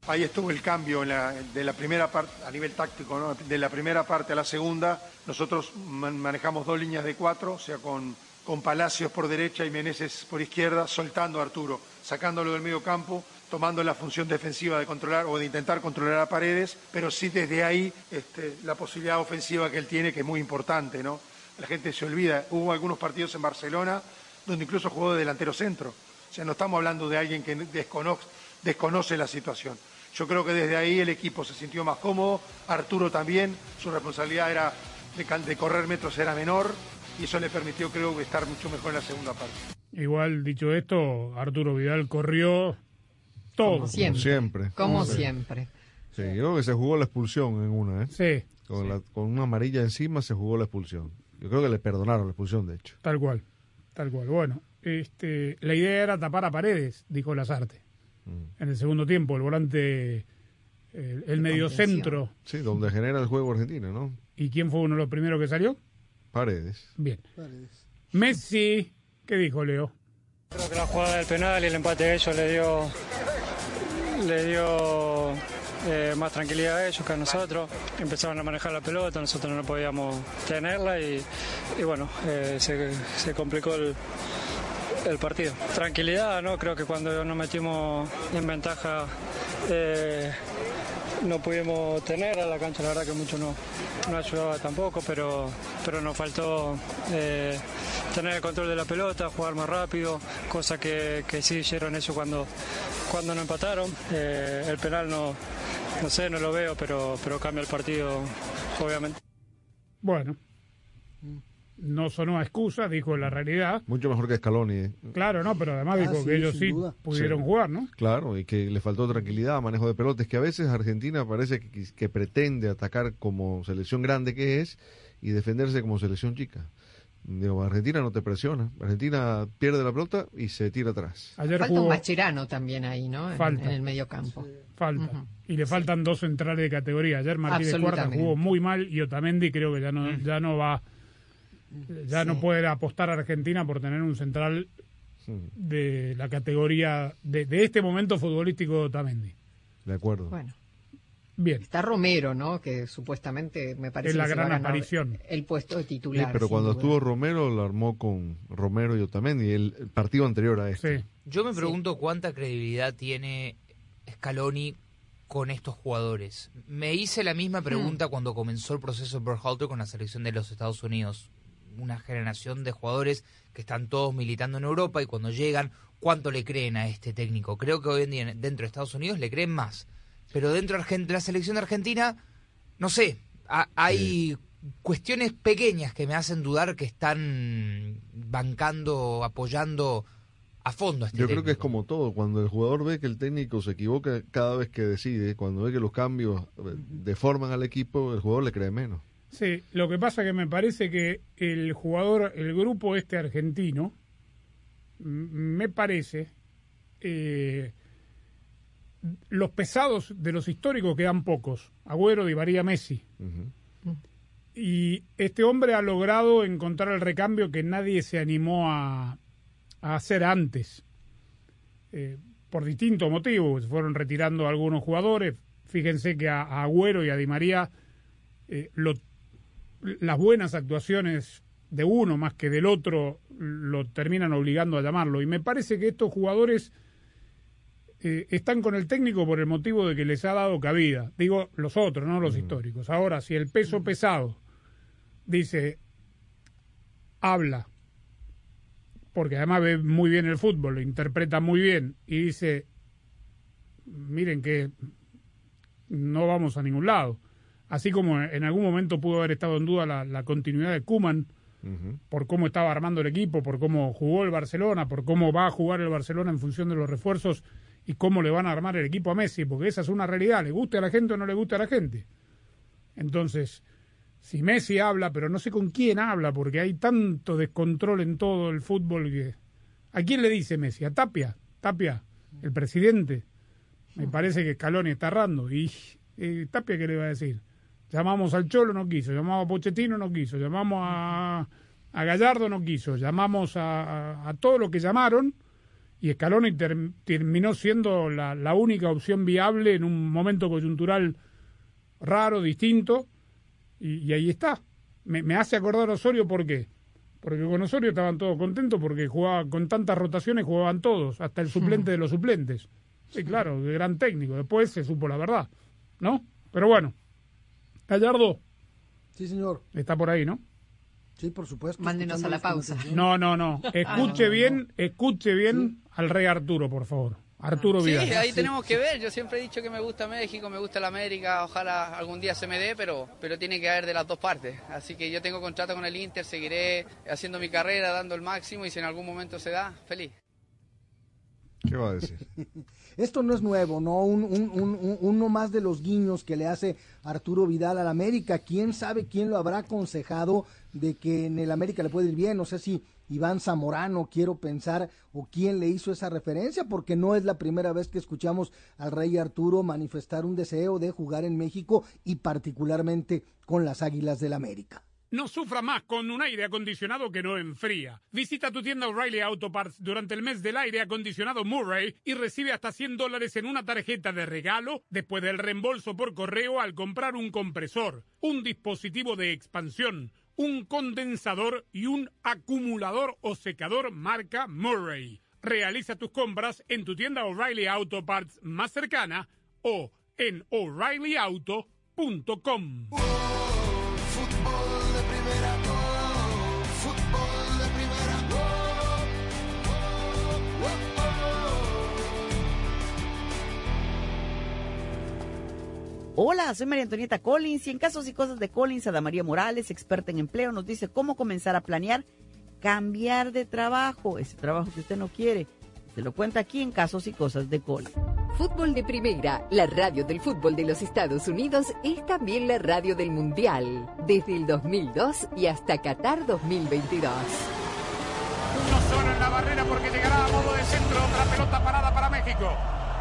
[SPEAKER 17] Ahí estuvo el cambio de la primera parte, a nivel táctico, de la primera parte a la segunda. Nosotros man- manejamos dos líneas de cuatro, o sea, con, Palacios por derecha y Meneses por izquierda, soltando a Arturo, sacándolo del medio campo, tomando la función defensiva de controlar o de intentar controlar a Paredes, pero sí desde ahí este, la posibilidad ofensiva que él tiene, que es muy importante. ¿no? La gente se olvida, hubo algunos partidos en Barcelona donde incluso jugó de delantero centro. O sea, no estamos hablando de alguien que desconoce, desconoce la situación. Yo creo que desde ahí el equipo se sintió más cómodo, Arturo también, su responsabilidad era de, de correr metros era menor y eso le permitió creo que estar mucho mejor en la segunda parte.
[SPEAKER 1] Igual, dicho esto, Arturo Vidal corrió todo.
[SPEAKER 3] Como siempre.
[SPEAKER 2] Siempre.
[SPEAKER 3] Como siempre.
[SPEAKER 2] Sí, yo creo que se jugó la expulsión en una, ¿eh?
[SPEAKER 1] Sí.
[SPEAKER 2] Con, la- con una amarilla encima se jugó la expulsión. Yo creo que le perdonaron la expulsión, de hecho.
[SPEAKER 1] Tal cual, tal cual. Bueno, este, la idea era tapar a Paredes, dijo Lazarte.
[SPEAKER 2] Mm.
[SPEAKER 1] En el segundo tiempo, el volante, el, el mediocentro.
[SPEAKER 2] Sí, donde genera el juego Argentina, ¿no?
[SPEAKER 1] ¿Y quién fue uno de los primeros que salió?
[SPEAKER 2] Paredes.
[SPEAKER 1] Bien. Messi, ¿qué dijo Leo?
[SPEAKER 18] Creo que la jugada del penal y el empate de ellos le dio, le dio eh, más tranquilidad a ellos que a nosotros. Empezaron a manejar la pelota, nosotros no podíamos tenerla y, y bueno, eh, se, se complicó el, el partido. Tranquilidad, ¿no? Creo que cuando nos metimos en ventaja eh, no pudimos tener a la cancha, la verdad que mucho no, no ayudaba tampoco, pero, pero nos faltó eh, tener el control de la pelota, jugar más rápido, cosa que, que sí hicieron eso cuando, cuando nos empataron. Eh, el penal no, no sé, no lo veo, pero, pero cambia el partido, obviamente.
[SPEAKER 1] Bueno, no sonó a excusa, dijo la realidad.
[SPEAKER 2] Mucho mejor que Scaloni. ¿eh?
[SPEAKER 1] Claro, no, pero además
[SPEAKER 2] Ah,
[SPEAKER 1] dijo
[SPEAKER 2] sí,
[SPEAKER 1] que ellos sí
[SPEAKER 2] duda.
[SPEAKER 1] pudieron
[SPEAKER 2] Sí.
[SPEAKER 1] jugar, ¿no?
[SPEAKER 2] Claro, y que le faltó tranquilidad, manejo de pelotas, que a veces Argentina parece que, que pretende atacar como selección grande que es y defenderse como selección chica. Digo, Argentina no te presiona. Argentina pierde la pelota y se tira atrás.
[SPEAKER 1] Ayer
[SPEAKER 3] Falta un
[SPEAKER 1] jugó,
[SPEAKER 3] Mascherano también ahí, ¿no? En,
[SPEAKER 1] Falta.
[SPEAKER 3] en el medio campo.
[SPEAKER 1] falta. Y le faltan dos centrales de categoría. Ayer Martínez Cuarta jugó muy mal y Otamendi creo que ya no, ya no va, ya no puede apostar a Argentina por tener un central de la categoría de, de este momento futbolístico de Otamendi.
[SPEAKER 2] De acuerdo.
[SPEAKER 3] Bueno.
[SPEAKER 1] Bien.
[SPEAKER 3] Está Romero, ¿no? Que supuestamente me parece
[SPEAKER 1] Es la
[SPEAKER 3] que
[SPEAKER 1] gran aparición.
[SPEAKER 3] el puesto de
[SPEAKER 2] Sí,
[SPEAKER 3] titular.
[SPEAKER 2] pero cuando
[SPEAKER 3] duda.
[SPEAKER 2] estuvo Romero, lo armó con Romero y Otamendi, el, el partido anterior a este.
[SPEAKER 4] Yo me pregunto cuánta credibilidad tiene Scaloni con estos jugadores. Me hice la misma pregunta cuando comenzó el proceso Berhalter con la selección de los Estados Unidos. Una generación de jugadores que están todos militando en Europa y cuando llegan, ¿cuánto le creen a este técnico? Creo que hoy en día dentro de Estados Unidos le creen más. Pero dentro de la selección de Argentina, no sé, ha- hay cuestiones pequeñas que me hacen dudar que están bancando, apoyando a fondo a este
[SPEAKER 2] Yo creo que es como todo, cuando el jugador ve que el técnico se equivoca cada vez que decide, cuando ve que los cambios eh, deforman al equipo, el jugador le cree menos.
[SPEAKER 1] Sí, lo que pasa que me parece que el jugador, el grupo este argentino, me parece, eh, los pesados de los históricos quedan pocos. Agüero, Di María, Messi. Y este hombre ha logrado encontrar el recambio que nadie se animó a, a hacer antes. Eh, por distintos motivos. Se fueron retirando algunos jugadores. Fíjense que a, a Agüero y a Di María eh, lo- las buenas actuaciones de uno más que del otro lo terminan obligando a llamarlo. Y me parece que estos jugadores eh, están con el técnico por el motivo de que les ha dado cabida. Digo, los otros, no los históricos. Ahora, si el peso pesado dice, habla, porque además ve muy bien el fútbol, lo interpreta muy bien, y dice, miren que no vamos a ningún lado. Así como en algún momento pudo haber estado en duda la, la continuidad de Kuman por cómo estaba armando el equipo, por cómo jugó el Barcelona, por cómo va a jugar el Barcelona en función de los refuerzos y cómo le van a armar el equipo a Messi, porque esa es una realidad, le guste a la gente o no le guste a la gente. Entonces, si Messi habla, pero no sé con quién habla, porque hay tanto descontrol en todo el fútbol que... ¿A quién le dice Messi? ¿A Tapia? Tapia, el presidente. Me parece que Scaloni está errando. ¿Y eh, Tapia qué le va a decir? Llamamos al Cholo, no quiso. Llamamos a Pochettino, no quiso. Llamamos a, a Gallardo, no quiso. Llamamos a, a, a todo lo que llamaron y Scaloni ter- terminó siendo la, la única opción viable en un momento coyuntural raro, distinto, y, y ahí está. Me, me hace acordar a Osorio, ¿por qué? Porque con Osorio estaban todos contentos porque jugaba con tantas rotaciones, jugaban todos, hasta el suplente de los suplentes. Sí, claro, de gran técnico. Después se supo la verdad, ¿no? Pero bueno, Gallardo
[SPEAKER 6] Sí, señor.
[SPEAKER 1] está por ahí, ¿no?
[SPEAKER 6] Sí, por supuesto.
[SPEAKER 3] Mándenos a la pausa.
[SPEAKER 6] atención.
[SPEAKER 1] No, no, no. Escuche
[SPEAKER 6] Ah, no, no,
[SPEAKER 1] bien, escuche bien al rey Arturo, por favor. Arturo
[SPEAKER 19] Sí,
[SPEAKER 1] Vidal.
[SPEAKER 19] ahí tenemos que ver. Yo siempre he dicho que me gusta México, me gusta la América. Ojalá algún día se me dé, pero, pero tiene que haber de las dos partes. Así que yo tengo contrato con el Inter, seguiré haciendo mi carrera, dando el máximo y si en algún momento se da, feliz.
[SPEAKER 2] ¿Qué va a decir?
[SPEAKER 6] Esto no es nuevo, ¿no? Un, un- un- un- uno más de los guiños que le hace Arturo Vidal al América. ¿Quién sabe quién lo habrá aconsejado de que en el América le puede ir bien? No sé si Iván Zamorano, quiero pensar, o quién le hizo esa referencia, porque no es la primera vez que escuchamos al rey Arturo manifestar un deseo de jugar en México y particularmente con las Águilas del América.
[SPEAKER 1] No sufra más con un aire acondicionado que no enfría. Visita tu tienda O'Reilly Auto Parts durante el mes del aire acondicionado Murray y recibe hasta 100 dólares en una tarjeta de regalo después del reembolso por correo al comprar un compresor, un dispositivo de expansión, un condensador y un acumulador o secador marca Murray. Realiza tus compras en tu tienda O'Reilly Auto Parts más cercana o en o'ReillyAuto.com.
[SPEAKER 20] Hola, soy María Antonieta Collins y en casos y cosas de Collins, Ada María Morales, experta en empleo, nos dice cómo comenzar a planear cambiar de trabajo, ese trabajo que usted no quiere. Se lo cuenta aquí en casos y cosas de Collins.
[SPEAKER 7] Fútbol de Primera, la radio del fútbol de los Estados Unidos, es también la radio del Mundial, desde el 2002 y hasta Qatar 2022.
[SPEAKER 1] Uno solo en la barrera porque llegará a modo de centro otra pelota parada para México.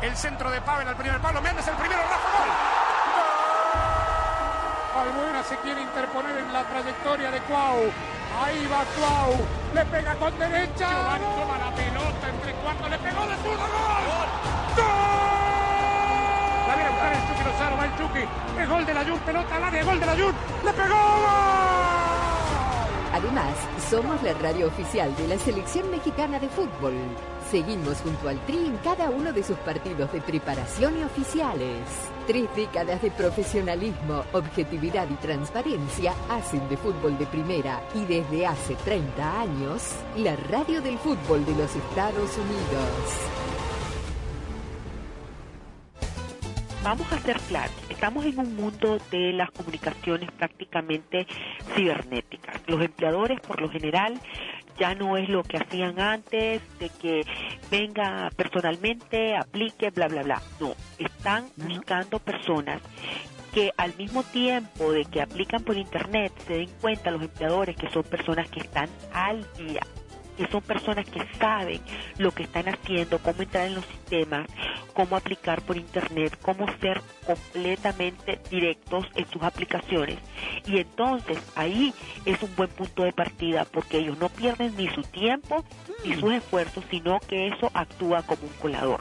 [SPEAKER 1] El centro de Pavel al primer palo. Méndez el primero, Rafa Gol. Albuena se quiere interponer en la trayectoria de Cuau. Ahí va Cuau. Le pega con derecha. Giovanni toma la pelota entre cuartos. Le pegó de zurdo. ¡Gol! ¡Gol! La viene a buscar el Chucky Lozano. Va el Chucky. Es gol de la Jun. Pelota al área. Gol de la Jun. Le pegó. ¡Gol!
[SPEAKER 7] Además, somos la radio oficial de la selección mexicana de fútbol. Seguimos junto al Tri en cada uno de sus partidos de preparación y oficiales. Tres décadas de profesionalismo, objetividad y transparencia hacen de fútbol de primera y desde hace 30 años, la radio del fútbol de los Estados Unidos.
[SPEAKER 21] vamos a ser claros, estamos en un mundo de las comunicaciones prácticamente cibernéticas. Los empleadores, por lo general, ya no es lo que hacían antes, de que venga personalmente, aplique, bla, bla, bla. No, están buscando personas que al mismo tiempo de que aplican por internet se den cuenta los empleadores que son personas que están al día que son personas que saben lo que están haciendo, cómo entrar en los sistemas, cómo aplicar por internet, cómo ser completamente directos en sus aplicaciones. Y entonces ahí es un buen punto de partida porque ellos no pierden ni su tiempo ni sus esfuerzos, sino que eso actúa como un colador.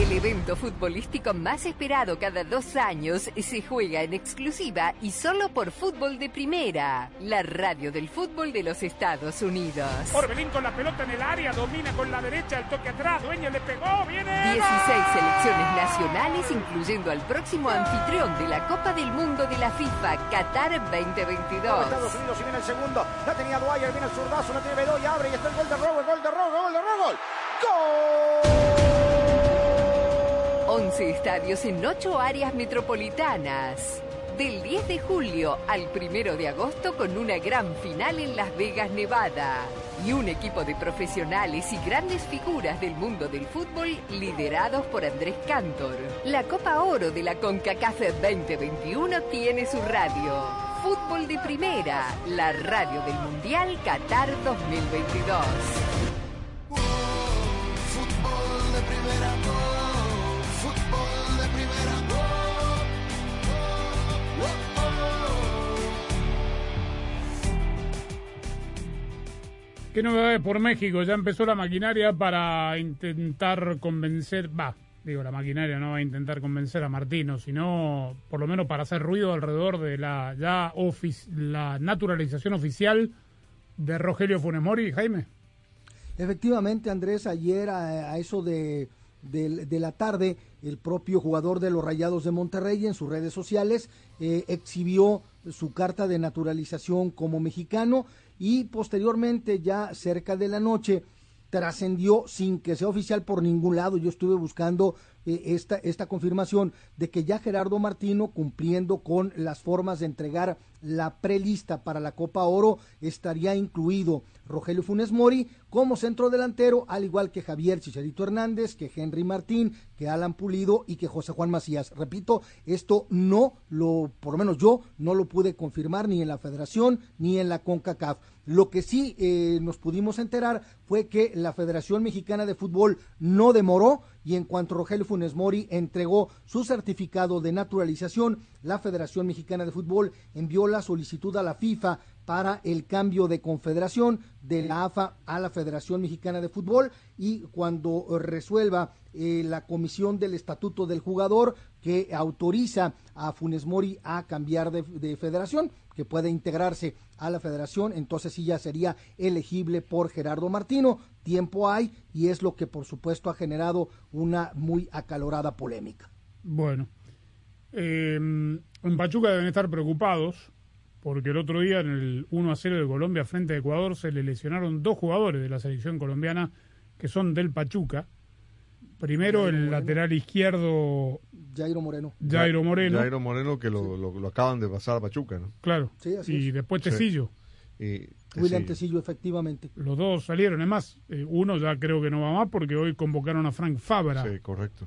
[SPEAKER 7] El evento futbolístico más esperado cada dos años se juega en exclusiva y solo por Fútbol de Primera, la radio del fútbol de los Estados Unidos.
[SPEAKER 22] Orbelín con la pelota en el área. Domina con la derecha. El toque atrás. Dueña le pegó. Viene.
[SPEAKER 7] 16 selecciones nacionales, incluyendo al próximo anfitrión de la Copa del Mundo de la FIFA, Qatar 2022.
[SPEAKER 23] Estados Unidos y viene el segundo. La tenía Dwyer, viene el zurdazo, no tiene Bedoya, abre y está el gol de Robo, el gol de Robo, gol de Robo. ¡Gol!
[SPEAKER 7] 11 estadios en 8 áreas metropolitanas. Del 10 de julio al 1 de agosto con una gran final en Las Vegas, Nevada. Y un equipo de profesionales y grandes figuras del mundo del fútbol liderados por Andrés Cantor. La Copa Oro de la CONCACAF 2021 tiene su radio. Fútbol de Primera, la radio del Mundial Qatar 2022.
[SPEAKER 24] Fútbol de primera,
[SPEAKER 1] ¿Qué novedades por México? Ya empezó la maquinaria para intentar convencer, va, digo, la maquinaria no va a intentar convencer a Martino, sino por lo menos para hacer ruido alrededor de la ya la naturalización oficial de Rogelio Funes Mori, Jaime.
[SPEAKER 6] Efectivamente, Andrés, ayer a, eso de, de- de la tarde, el propio jugador de los Rayados de Monterrey en sus redes sociales eh, exhibió su carta de naturalización como mexicano y posteriormente, ya cerca de la noche, trascendió sin que sea oficial por ningún lado. Yo estuve buscando eh, esta, esta confirmación de que ya Gerardo Martino, cumpliendo con las formas de entregar la prelista para la Copa Oro, estaría incluido Rogelio Funes Mori como centro delantero, al igual que Javier Chicharito Hernández, que Henry Martín, que Alan Pulido y que José Juan Macías. Repito, esto no lo, por lo menos yo, no lo pude confirmar ni en la Federación ni en la CONCACAF. Lo que sí eh, nos pudimos enterar fue que la Federación Mexicana de Fútbol no demoró y en cuanto Rogelio Funes Mori entregó su certificado de naturalización, la Federación Mexicana de Fútbol envió la solicitud a la FIFA para el cambio de confederación de la AFA a la Federación Mexicana de Fútbol y cuando resuelva eh, la comisión del estatuto del jugador que autoriza a Funes Mori a cambiar de, de federación, que puede integrarse a la federación, entonces sí ya sería elegible por Gerardo Martino. Tiempo hay y es lo que por supuesto ha generado una muy acalorada polémica.
[SPEAKER 1] Bueno, eh, en Pachuca deben estar preocupados porque el otro día en el 1 a 0 de Colombia frente a Ecuador se le lesionaron dos jugadores de la selección colombiana que son del Pachuca. Primero
[SPEAKER 6] Jairo
[SPEAKER 1] el
[SPEAKER 6] Moreno.
[SPEAKER 1] lateral izquierdo
[SPEAKER 6] Jairo Moreno.
[SPEAKER 1] Jairo Moreno.
[SPEAKER 2] Jairo Moreno que lo, lo- lo acaban de pasar a Pachuca, ¿no?
[SPEAKER 1] Claro.
[SPEAKER 6] Sí, así
[SPEAKER 1] y
[SPEAKER 6] es.
[SPEAKER 1] después
[SPEAKER 2] Sí.
[SPEAKER 1] Tecillo.
[SPEAKER 2] Y
[SPEAKER 6] William
[SPEAKER 2] Tecillo.
[SPEAKER 6] Efectivamente.
[SPEAKER 1] Los dos salieron, es más, eh, uno ya creo que no va más porque hoy convocaron a Frank Fabra,
[SPEAKER 2] Sí, correcto.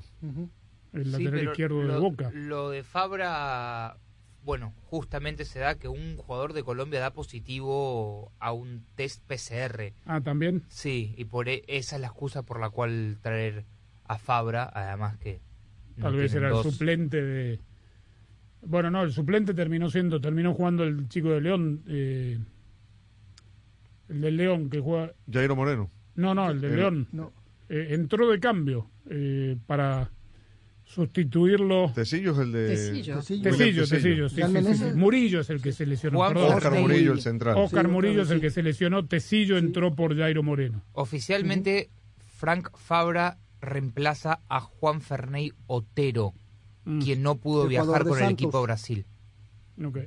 [SPEAKER 1] El lateral izquierdo de
[SPEAKER 4] lo,
[SPEAKER 1] Boca.
[SPEAKER 4] Lo de Fabra, bueno, justamente se da que un jugador de Colombia da positivo a un test PCR.
[SPEAKER 1] Ah, también.
[SPEAKER 4] Sí, y por e- esa es la excusa por la cual traer a Fabra, además que no
[SPEAKER 1] Tal vez era el suplente de. Bueno, no, el suplente terminó siendo, terminó jugando el chico de León, eh, el del León que juega.
[SPEAKER 2] Jairo Moreno.
[SPEAKER 1] No, no, el del
[SPEAKER 2] El-
[SPEAKER 1] León.
[SPEAKER 6] No.
[SPEAKER 1] Eh, entró de cambio eh, para sustituirlo.
[SPEAKER 2] Tecillo es el de...
[SPEAKER 3] Tecillo.
[SPEAKER 6] Tecillo.
[SPEAKER 1] Tecillo,
[SPEAKER 2] William
[SPEAKER 1] Tecillo, sí,
[SPEAKER 6] Jan
[SPEAKER 1] sí, sí,
[SPEAKER 6] Meneses.
[SPEAKER 1] sí. Murillo es el que se lesionó.
[SPEAKER 4] Juan
[SPEAKER 1] perdón.
[SPEAKER 2] Oscar
[SPEAKER 4] Murillo.
[SPEAKER 2] El central.
[SPEAKER 1] Oscar
[SPEAKER 6] Sí,
[SPEAKER 1] Murillo es el que se lesionó. Tecillo entró por Jairo Moreno.
[SPEAKER 4] Oficialmente, Frank Fabra reemplaza a Juan Ferney Otero,
[SPEAKER 1] Mm,
[SPEAKER 4] quien no pudo viajar con el equipo Brasil.
[SPEAKER 1] ok.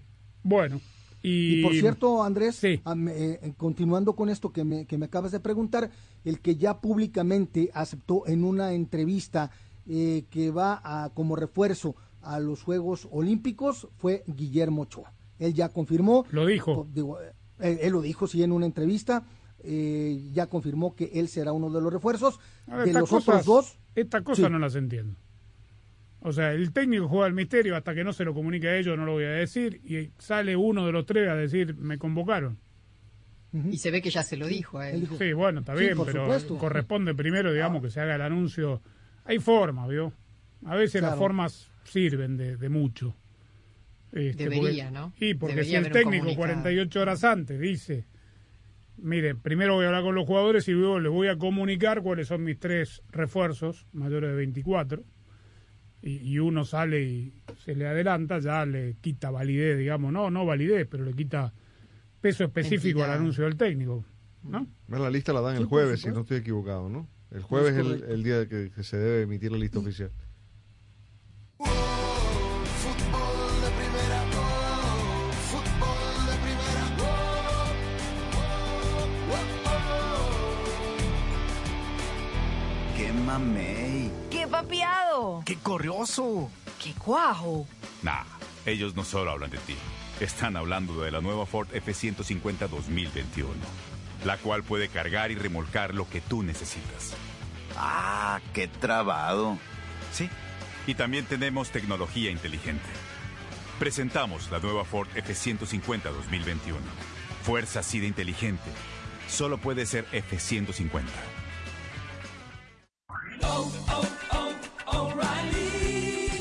[SPEAKER 1] Bueno. Y,
[SPEAKER 6] Y por cierto, Andrés,
[SPEAKER 1] Sí.
[SPEAKER 6] am- eh, continuando con esto que me, que me acabas de preguntar, el que ya públicamente aceptó en una entrevista eh, que va a, como refuerzo a los Juegos Olímpicos fue Guillermo Ochoa. Él ya confirmó.
[SPEAKER 1] Lo dijo.
[SPEAKER 6] digo, eh, él, él lo dijo, sí, en una entrevista. eh, ya confirmó que él será uno de los refuerzos.
[SPEAKER 1] A ver,
[SPEAKER 6] de los
[SPEAKER 1] cosas-
[SPEAKER 6] otros dos,
[SPEAKER 1] Estas cosas
[SPEAKER 6] Sí.
[SPEAKER 1] no las entiendo. O sea, el técnico juega al misterio hasta que no se lo comunique a ellos, no lo voy a decir. Y sale uno de los tres a decir, me convocaron.
[SPEAKER 3] Y se ve que ya se lo dijo a
[SPEAKER 6] él
[SPEAKER 3] él.
[SPEAKER 6] dijo,
[SPEAKER 1] Sí, bueno, está
[SPEAKER 6] Sí,
[SPEAKER 1] bien, pero
[SPEAKER 6] supuesto.
[SPEAKER 1] corresponde primero, digamos, que se haga el anuncio. Hay formas, ¿vio? A veces las formas sirven de, de mucho. Este,
[SPEAKER 3] Debería,
[SPEAKER 1] porque-
[SPEAKER 3] ¿no?
[SPEAKER 1] Y porque
[SPEAKER 3] Debería
[SPEAKER 1] si el técnico
[SPEAKER 3] comunicado.
[SPEAKER 1] 48 horas antes dice, mire, primero voy a hablar con los jugadores y luego les voy a comunicar cuáles son mis tres refuerzos mayores de 24, y, y uno sale y se le adelanta, ya le quita validez, digamos, no, no validez, pero le quita peso específico al anuncio del técnico, ¿no?
[SPEAKER 2] Ver, La lista la dan
[SPEAKER 6] Sí,
[SPEAKER 2] el jueves, si no estoy equivocado, ¿no? El jueves es el, día que, que se debe emitir la lista oficial.
[SPEAKER 24] Fútbol de primera, fútbol de primera, oh, oh,
[SPEAKER 14] ¡Qué mamey!
[SPEAKER 15] ¡Qué papiado!
[SPEAKER 14] ¡Qué corrioso!
[SPEAKER 15] ¡Qué cuajo!
[SPEAKER 9] Nah, ellos no solo hablan de ti. Están hablando de la nueva Ford F-150 2021, la cual puede cargar y remolcar lo que tú necesitas.
[SPEAKER 14] ¡Ah, qué trabado!
[SPEAKER 9] Sí. Y también tenemos tecnología inteligente. Presentamos la nueva Ford F-150 2021. Fuerza así de inteligente. Solo puede ser F-150.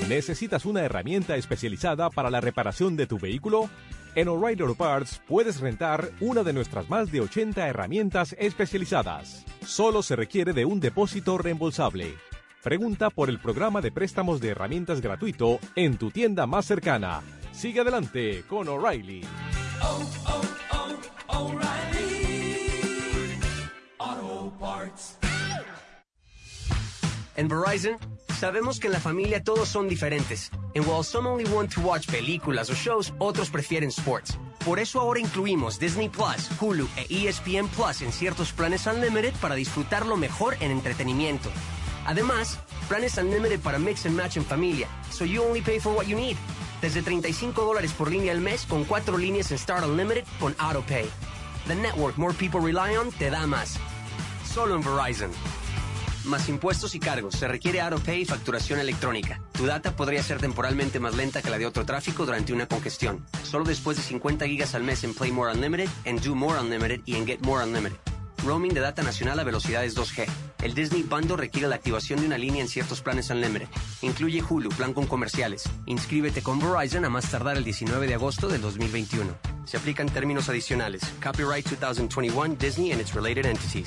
[SPEAKER 25] ¿Necesitas una herramienta especializada para la reparación de tu vehículo? En O'Reilly Auto Parts puedes rentar una de nuestras más de 80 herramientas especializadas. Solo se requiere de un depósito reembolsable. Pregunta por el programa de préstamos de herramientas gratuito en tu tienda más cercana. Sigue adelante con O'Reilly.
[SPEAKER 8] En Verizon, sabemos que en la familia todos son diferentes. And while some only want to watch películas o shows, otros prefieren sports. Por eso ahora incluimos Disney Plus, Hulu e ESPN Plus en ciertos planes Unlimited para disfrutarlo mejor en entretenimiento. Además, planes Unlimited para mix and match en familia, so you only pay for what you need. Desde 35 dólares por línea al mes con cuatro líneas en Start Unlimited con AutoPay. The network more people rely on te da más. Solo en Verizon. Más impuestos y cargos. Se requiere AutoPay y facturación electrónica. Tu data podría ser temporalmente más lenta que la de otro tráfico durante una congestión. Solo después de 50 gigas al mes en Play More Unlimited, en Do More Unlimited y en Get More Unlimited. Roaming de data nacional a velocidades 2G. El Disney Bundle requiere la activación de una línea en ciertos planes Unlimited. Incluye Hulu, plan con comerciales. Inscríbete con Verizon a más tardar el 19 de agosto del 2021. Se aplican términos adicionales. Copyright 2021 Disney and its related entities.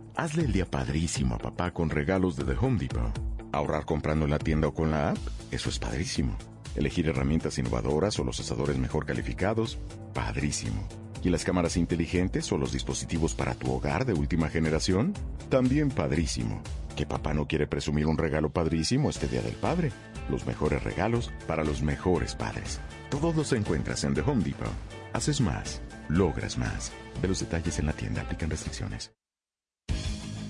[SPEAKER 26] hazle el día padrísimo a papá con regalos de The Home Depot. Ahorrar comprando en la tienda o con la app, eso es padrísimo. Elegir herramientas innovadoras o los asadores mejor calificados, padrísimo. ¿Y las cámaras inteligentes o los dispositivos para tu hogar de última generación? También padrísimo. ¿Que papá no quiere presumir un regalo padrísimo este Día del Padre? Los mejores regalos para los mejores padres. Todos los encuentras en The Home Depot. Haces más, logras más. De los detalles en la tienda aplican restricciones.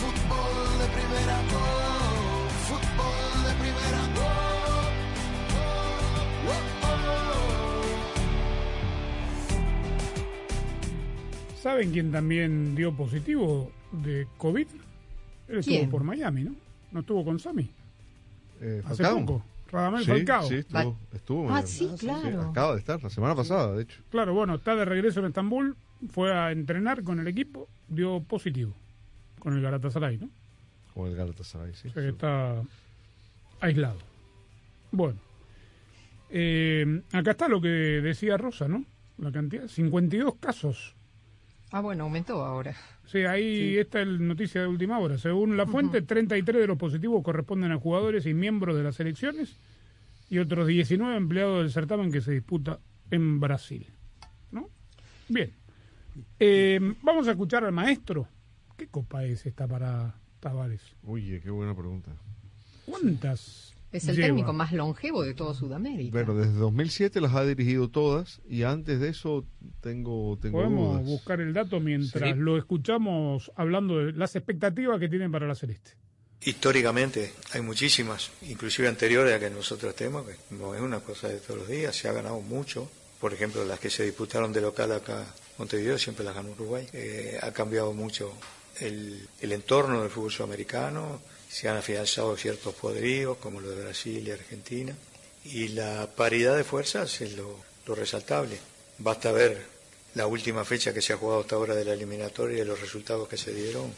[SPEAKER 24] Fútbol de primera, oh, fútbol de primera, oh, oh,
[SPEAKER 1] ¿Saben quién también dio positivo de COVID? Él estuvo
[SPEAKER 3] ¿Quién?
[SPEAKER 1] por Miami, ¿no? No estuvo con Sami.
[SPEAKER 2] Eh,
[SPEAKER 1] Hace poco. Radamel
[SPEAKER 2] Sí,
[SPEAKER 1] Falcao.
[SPEAKER 2] Sí, estuvo. estuvo
[SPEAKER 3] Ah,
[SPEAKER 2] en-
[SPEAKER 3] sí, claro.
[SPEAKER 2] acaba de estar, la semana pasada, de hecho.
[SPEAKER 1] Claro, bueno, está de regreso en Estambul, fue a entrenar con el equipo, dio positivo con el Galatasaray, ¿no?
[SPEAKER 2] Con el Galatasaray, sí.
[SPEAKER 1] O sea que está aislado. Bueno, eh, acá está lo que decía Rosa, ¿no? La cantidad, 52 casos.
[SPEAKER 3] Ah, bueno, aumentó ahora.
[SPEAKER 1] Sí, ahí está el noticia de última hora. Según la fuente, 33 de los positivos corresponden a jugadores y miembros de las selecciones y otros 19 empleados del certamen que se disputa en Brasil. ¿No? Bien. Eh, vamos a escuchar al maestro. ¿Qué copa es esta para Tavares?
[SPEAKER 2] Uy, qué buena pregunta.
[SPEAKER 1] ¿Cuántas?
[SPEAKER 3] Es el
[SPEAKER 1] lleva?
[SPEAKER 3] técnico más longevo de toda Sudamérica.
[SPEAKER 2] Bueno, desde 2007 las ha dirigido todas y antes de eso tengo, tengo
[SPEAKER 1] Podemos
[SPEAKER 2] dudas.
[SPEAKER 1] buscar el dato mientras
[SPEAKER 2] Sí.
[SPEAKER 1] lo escuchamos hablando de las expectativas que tienen para la Celeste.
[SPEAKER 27] Históricamente hay muchísimas, inclusive anteriores a que nosotros estemos, que no es una cosa de todos los días, se ha ganado mucho. Por ejemplo, las que se disputaron de local acá Montevideo siempre las ganó Uruguay. Eh, ha cambiado mucho el, entorno del fútbol sudamericano, se han afianzado ciertos poderíos como lo de Brasil y Argentina. Y la paridad de fuerzas es lo, resaltable. Basta ver la última fecha que se ha jugado hasta ahora de la eliminatoria y los resultados que se dieron,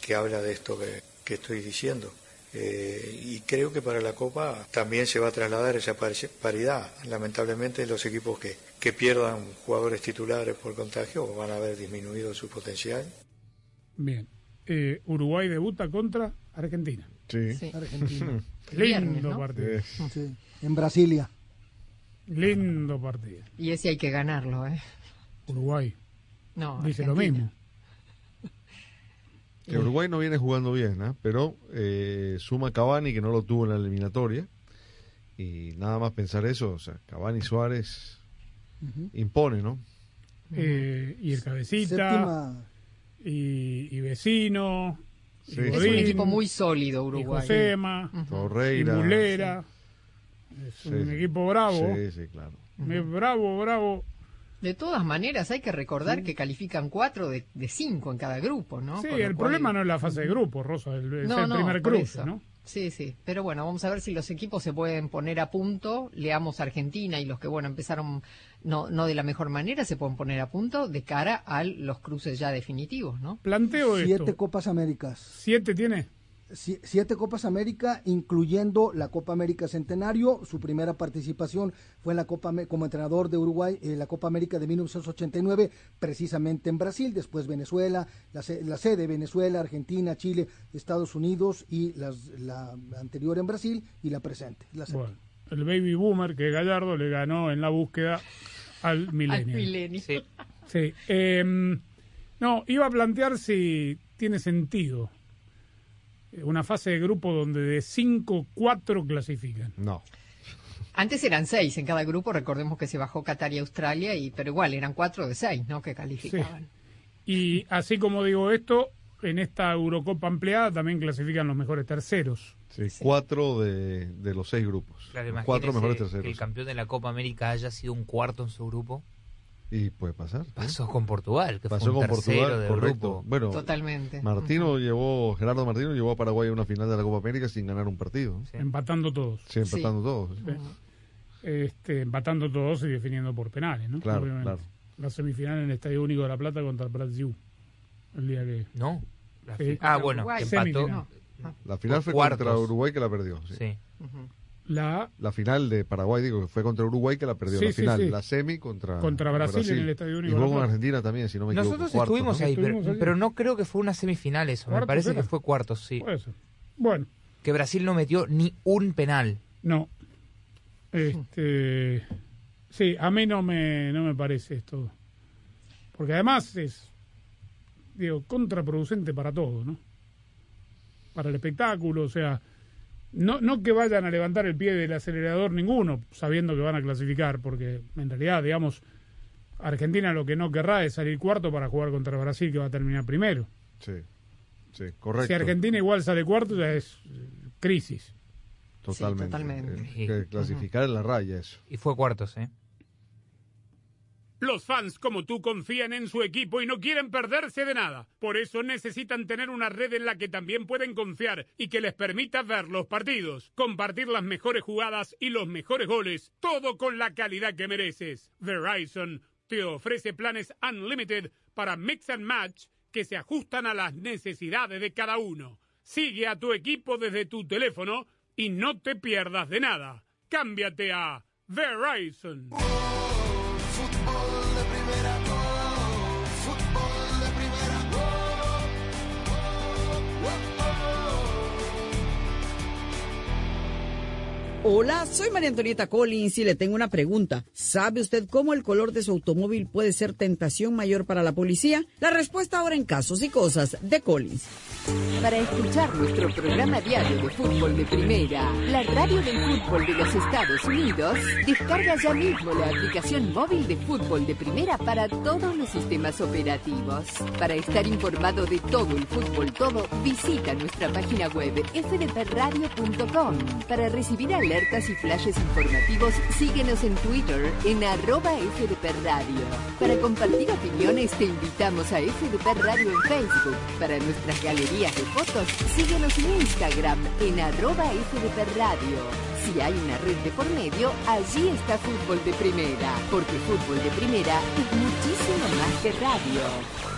[SPEAKER 27] que habla de esto que estoy diciendo. Eh, y creo que para la Copa también se va a trasladar esa par- paridad. Lamentablemente los equipos que, que pierdan jugadores titulares por contagio van a haber disminuido su potencial.
[SPEAKER 1] Bien. Eh, Uruguay debuta contra Argentina.
[SPEAKER 2] Sí.
[SPEAKER 3] Sí.
[SPEAKER 6] Argentina.
[SPEAKER 1] Lindo
[SPEAKER 3] Viernes, ¿no?
[SPEAKER 1] partido.
[SPEAKER 6] Sí, en Brasilia.
[SPEAKER 1] Lindo partido.
[SPEAKER 3] Y ese hay que ganarlo, ¿eh?
[SPEAKER 1] Uruguay.
[SPEAKER 3] No,
[SPEAKER 1] Dice lo mismo.
[SPEAKER 2] Que Uruguay no viene jugando bien, ¿ah? pero eh, suma Cavani que no lo tuvo en la eliminatoria. Y nada más pensar eso, o sea, Cavani Suárez impone, ¿no?
[SPEAKER 1] Eh, y el cabecita. Y, y vecino. y.
[SPEAKER 3] Es un equipo muy sólido,
[SPEAKER 1] Y
[SPEAKER 3] Uruguay.
[SPEAKER 1] Josema.
[SPEAKER 2] Torreira.
[SPEAKER 1] Y Mulera. Es un
[SPEAKER 2] sí.
[SPEAKER 1] equipo bravo.
[SPEAKER 2] Sí, sí, claro.
[SPEAKER 1] Es Bravo, bravo.
[SPEAKER 3] De todas maneras, hay que recordar que califican cuatro de, de cinco en cada grupo, ¿no?
[SPEAKER 1] Sí,
[SPEAKER 3] Con
[SPEAKER 1] el
[SPEAKER 3] cual-
[SPEAKER 1] problema no es la fase de grupo, Rosa, el- es
[SPEAKER 3] No,
[SPEAKER 1] el
[SPEAKER 3] no,
[SPEAKER 1] primer cruce. ¿no?
[SPEAKER 3] Sí, sí. Pero bueno, vamos a ver si los equipos se pueden poner a punto. Leamos Argentina y los que, bueno, empezaron no, no de la mejor manera, se pueden poner a punto de cara a los cruces ya definitivos, ¿no?
[SPEAKER 1] Planteo
[SPEAKER 6] Siete
[SPEAKER 1] esto.
[SPEAKER 6] Copas Américas.
[SPEAKER 1] ¿Siete tiene?
[SPEAKER 6] Si- Siete Copas América, incluyendo la Copa América Centenario. Su primera participación fue en la Copa como entrenador de Uruguay, en la Copa América de 1989, precisamente en Brasil. Después Venezuela, la, se- la sede Venezuela, Argentina, Chile, Estados Unidos y las- la anterior en Brasil y la presente. la.
[SPEAKER 1] Bueno, el baby boomer que Gallardo le ganó en la búsqueda al
[SPEAKER 3] Al
[SPEAKER 1] milenio.
[SPEAKER 3] milenio.
[SPEAKER 4] Sí.
[SPEAKER 1] Sí. em, no, iba a plantear si tiene sentido eh, una fase de grupo donde de 5, 4 clasifican.
[SPEAKER 2] No.
[SPEAKER 3] Antes eran seis en cada grupo, recordemos que se bajó Qatar y Australia, y pero igual eran cuatro de seis, ¿no? Que calificaban.
[SPEAKER 1] Y así como digo esto, en esta Eurocopa ampliada también clasifican los mejores terceros.
[SPEAKER 2] Sí, cuatro de, de los seis grupos.
[SPEAKER 4] Claro,
[SPEAKER 2] Los cuatro mejores
[SPEAKER 4] Que
[SPEAKER 2] terceros.
[SPEAKER 4] el campeón de la Copa América haya sido un cuarto en su grupo.
[SPEAKER 2] Y puede pasar. ¿sí?
[SPEAKER 4] Pasó con Portugal, que
[SPEAKER 2] Pasó
[SPEAKER 4] fue un
[SPEAKER 2] con Portugal,
[SPEAKER 4] del
[SPEAKER 2] correcto.
[SPEAKER 4] grupo.
[SPEAKER 2] Bueno,
[SPEAKER 3] Totalmente.
[SPEAKER 2] Martino llevó, Gerardo Martino llevó a Paraguay a una final de la Copa América sin ganar un partido.
[SPEAKER 1] Empatando todos.
[SPEAKER 2] Sí, empatando todos.
[SPEAKER 1] Sí. Este, empatando todos y definiendo por penales, ¿no?
[SPEAKER 2] Claro,
[SPEAKER 1] Obviamente.
[SPEAKER 2] claro.
[SPEAKER 1] La semifinal en el Estadio Único de La Plata contra el Brasil. El día que.
[SPEAKER 4] No. La ah, bueno,
[SPEAKER 1] Uruguay.
[SPEAKER 4] empató.
[SPEAKER 2] La final fue
[SPEAKER 4] Cuartos.
[SPEAKER 2] contra Uruguay que la perdió. Sí.
[SPEAKER 4] Sí.
[SPEAKER 1] La
[SPEAKER 2] La final de Paraguay, digo, que fue contra Uruguay que la perdió.
[SPEAKER 1] Sí,
[SPEAKER 2] la final,
[SPEAKER 1] sí.
[SPEAKER 2] la semi contra,
[SPEAKER 1] Contra Brasil en el Estadio Único
[SPEAKER 2] Y luego en. Argentina también, si no me equivoco.
[SPEAKER 4] Nosotros
[SPEAKER 2] cuartos,
[SPEAKER 4] estuvimos
[SPEAKER 2] ¿no?
[SPEAKER 4] ahí, pero,
[SPEAKER 1] ahí.
[SPEAKER 4] pero no creo que fue una semifinal eso. Me
[SPEAKER 1] ¿Cuartos
[SPEAKER 4] parece
[SPEAKER 1] era?
[SPEAKER 4] que fue cuartos, sí.
[SPEAKER 1] Puede ser. Bueno,
[SPEAKER 4] Que Brasil no metió ni un penal.
[SPEAKER 1] no. Este. Sí, a mí no me, no me parece esto. Porque además es, digo, contraproducente para todo, ¿no? Para el espectáculo, o sea, no, no que vayan a levantar el pie del acelerador ninguno, sabiendo que van a clasificar, porque en realidad, digamos, Argentina lo que no querrá es salir cuarto para jugar contra Brasil, que va a terminar primero.
[SPEAKER 2] Sí, sí, correcto.
[SPEAKER 1] Si Argentina igual sale cuarto, ya es eh, crisis.
[SPEAKER 2] Totalmente.
[SPEAKER 3] totalmente.
[SPEAKER 2] Eh, que clasificar en la raya eso.
[SPEAKER 4] Y fue cuartos, ¿eh?
[SPEAKER 1] Los fans como tú confían en su equipo y no quieren perderse de nada. Por eso necesitan tener una red en la que también pueden confiar y que les permita ver los partidos, compartir las mejores jugadas y los mejores goles, todo con la calidad que mereces. Verizon te ofrece planes unlimited para mix and match que se ajustan a las necesidades de cada uno. Sigue a tu equipo desde tu teléfono y no te pierdas de nada. Cámbiate a Verizon.
[SPEAKER 28] Hola, soy María Antonieta Collins y le tengo una pregunta. ¿Sabe usted cómo el color de su automóvil puede ser tentación mayor para la policía? La respuesta ahora en Casos y Cosas de Collins.
[SPEAKER 7] Para escuchar nuestro programa diario de fútbol de primera, la radio del fútbol de los Estados Unidos, descarga ya mismo la aplicación móvil de fútbol de primera para todos los sistemas operativos. Para estar informado de todo el fútbol todo, visita nuestra página web fdpradio.com. Para recibir alertas y flashes informativos, síguenos en Twitter en arroba fdpradio. Para compartir opiniones, te invitamos a FDP Radio en Facebook. Para nuestras galerías de fotos, síguenos en Instagram en arroba FDP Radio. Si hay una red de por medio, allí está Fútbol de Primera, porque Fútbol de Primera es muchísimo más que radio.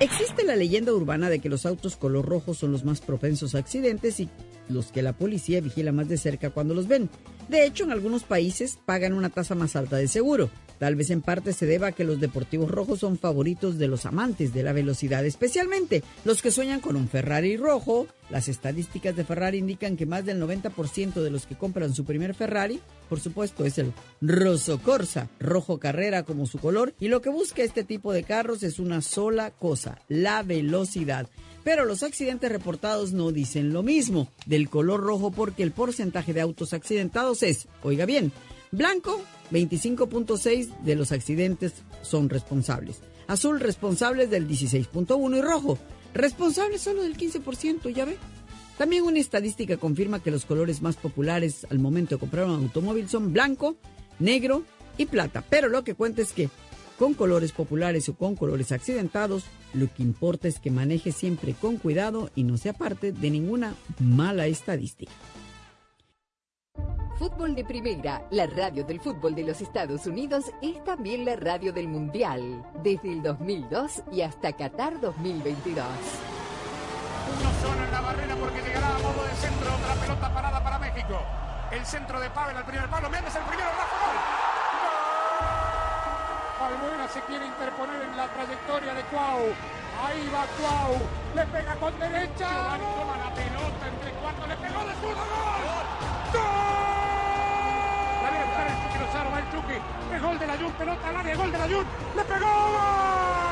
[SPEAKER 28] Existe la leyenda urbana de que los autos color rojo son los más propensos a accidentes y los que la policía vigila más de cerca cuando los ven. De hecho, en algunos países pagan una tasa más alta de seguro. Tal vez en parte se deba a que los deportivos rojos son favoritos de los amantes de la velocidad, especialmente los que sueñan con un Ferrari rojo. Las estadísticas de Ferrari indican que más del 90% de los que compran su primer Ferrari, por supuesto, es el Rosso Corsa, rojo carrera como su color, y lo que busca este tipo de carros es una sola cosa, la velocidad. Pero los accidentes reportados no dicen lo mismo. Del color rojo porque el porcentaje de autos accidentados es, oiga bien, blanco 25.6 de los accidentes son responsables, azul responsables del 16.1 y rojo responsables solo del 15%, ya ve. También una estadística confirma que los colores más populares al momento de comprar un automóvil son blanco, negro y plata, pero lo que cuenta es que con colores populares o con colores accidentados, lo que importa es que maneje siempre con cuidado y no sea parte de ninguna mala estadística.
[SPEAKER 7] Fútbol de Primera, la radio del fútbol de los Estados Unidos, es también la radio del Mundial, desde el 2002 y hasta Qatar 2022.
[SPEAKER 22] Uno solo en la barrera porque llegará a modo de centro. Otra pelota parada para México. El centro de Pavel al primer palo. Méndez el primero. Rafa gol. Albuena se quiere interponer en la trayectoria de Cuau. Ahí va Cuau. Le pega con derecha. Giovanni toma la pelota entre. Le pegó de zurdo. ¡Gol! ¡Gol! La viene a buscar el Chucky Lozano. Va el Chucky. Es gol de la Jun. Pelota al área. Gol de la Jun. Le pegó. ¡Gol!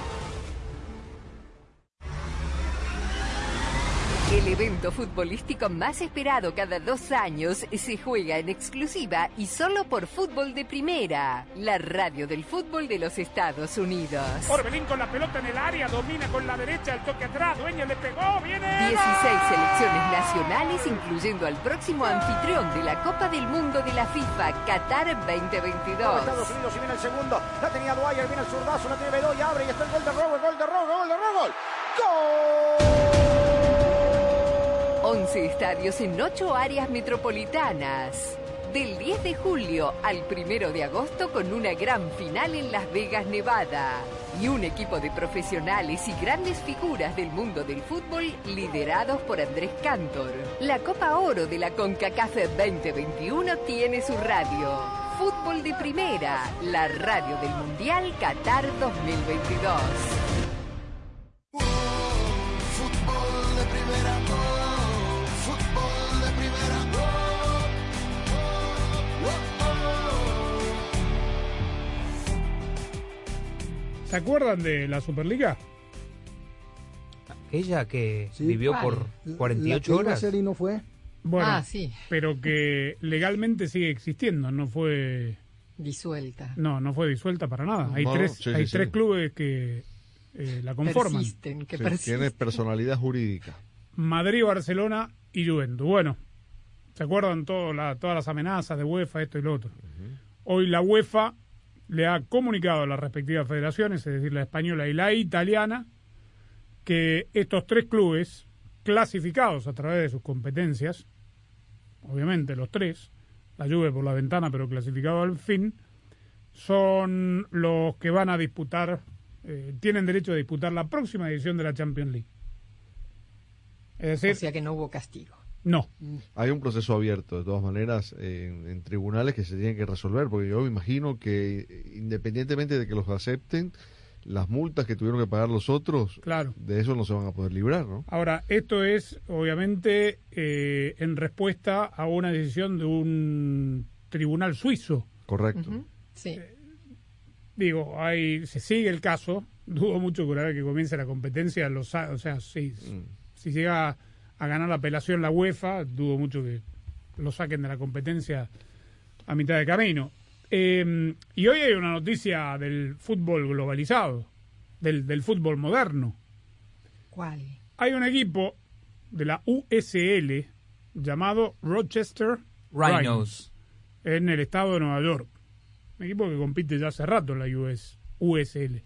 [SPEAKER 7] El evento futbolístico más esperado cada dos años se juega en exclusiva y solo por Fútbol de Primera, la radio del fútbol de los Estados Unidos.
[SPEAKER 1] Orbelín con la pelota en el área, domina con la derecha, el toque atrás, Dueño le pegó, viene.
[SPEAKER 7] 16 selecciones nacionales, incluyendo al próximo anfitrión de la Copa del Mundo de la FIFA, Qatar 2022.
[SPEAKER 29] Estados Unidos y viene el segundo. La tenía Dwyer, viene el zurdazo, la tiene Bedoya, abre y está el gol de Robo, gol de Robo, gol de Robo. ¡Gol!
[SPEAKER 7] 11 estadios en 8 áreas metropolitanas. Del 10 de julio al 1 de agosto con una gran final en Las Vegas, Nevada. Y un equipo de profesionales y grandes figuras del mundo del fútbol liderados por Andrés Cantor. La Copa Oro de la CONCACAF 2021 tiene su radio. Fútbol de Primera, la radio del Mundial Qatar 2022.
[SPEAKER 1] ¿Se acuerdan de la Superliga?
[SPEAKER 4] Aquella que
[SPEAKER 1] Sí.
[SPEAKER 4] vivió
[SPEAKER 1] ¿Cuál?
[SPEAKER 4] por
[SPEAKER 6] La
[SPEAKER 4] 48
[SPEAKER 6] que iba a
[SPEAKER 4] horas.
[SPEAKER 6] ser y no fue.
[SPEAKER 1] Bueno,
[SPEAKER 3] Ah, sí.
[SPEAKER 1] pero que legalmente sigue existiendo, no fue
[SPEAKER 3] Disuelta.
[SPEAKER 1] no, no fue disuelta para nada. Hay tres
[SPEAKER 2] sí,
[SPEAKER 1] hay
[SPEAKER 2] sí,
[SPEAKER 1] tres
[SPEAKER 2] sí.
[SPEAKER 1] clubes que eh, la conforman.
[SPEAKER 3] Persisten, que
[SPEAKER 2] Sí,
[SPEAKER 3] persisten.
[SPEAKER 2] tiene personalidad jurídica.
[SPEAKER 1] Madrid, Barcelona y Juventus. Bueno, ¿se acuerdan todo la- todas las amenazas de UEFA, esto y lo otro? Hoy la UEFA le ha comunicado a las respectivas federaciones, es decir, la española y la italiana, que estos tres clubes, clasificados a través de sus competencias, obviamente los tres, la Juve por la ventana, pero clasificado al fin, son los que van a disputar, eh, tienen derecho a disputar la próxima edición de la Champions League. Es decir,
[SPEAKER 3] O que no hubo castigo.
[SPEAKER 1] No.
[SPEAKER 2] Hay un proceso abierto, de todas maneras, en, en tribunales que se tienen que resolver, porque yo me imagino que eh, independientemente de que los acepten, las multas que tuvieron que pagar los otros,
[SPEAKER 1] Claro.
[SPEAKER 2] de eso no se van a poder librar, ¿no?
[SPEAKER 1] Ahora, esto es obviamente eh, en respuesta a una decisión de un tribunal suizo.
[SPEAKER 2] Correcto.
[SPEAKER 3] Sí.
[SPEAKER 1] Digo, hay, se sigue el caso. Dudo mucho que una vez que comience la competencia, lo sa- o sea, si, si llega a ganar la apelación la UEFA, dudo mucho que lo saquen de la competencia a mitad de camino. Eh, y hoy hay una noticia del fútbol globalizado, del, del fútbol moderno.
[SPEAKER 3] ¿Cuál?
[SPEAKER 1] Hay un equipo de la USL llamado Rochester
[SPEAKER 4] Rhinos.
[SPEAKER 1] en el estado de Nueva York. Un equipo que compite ya hace rato en la US, USL.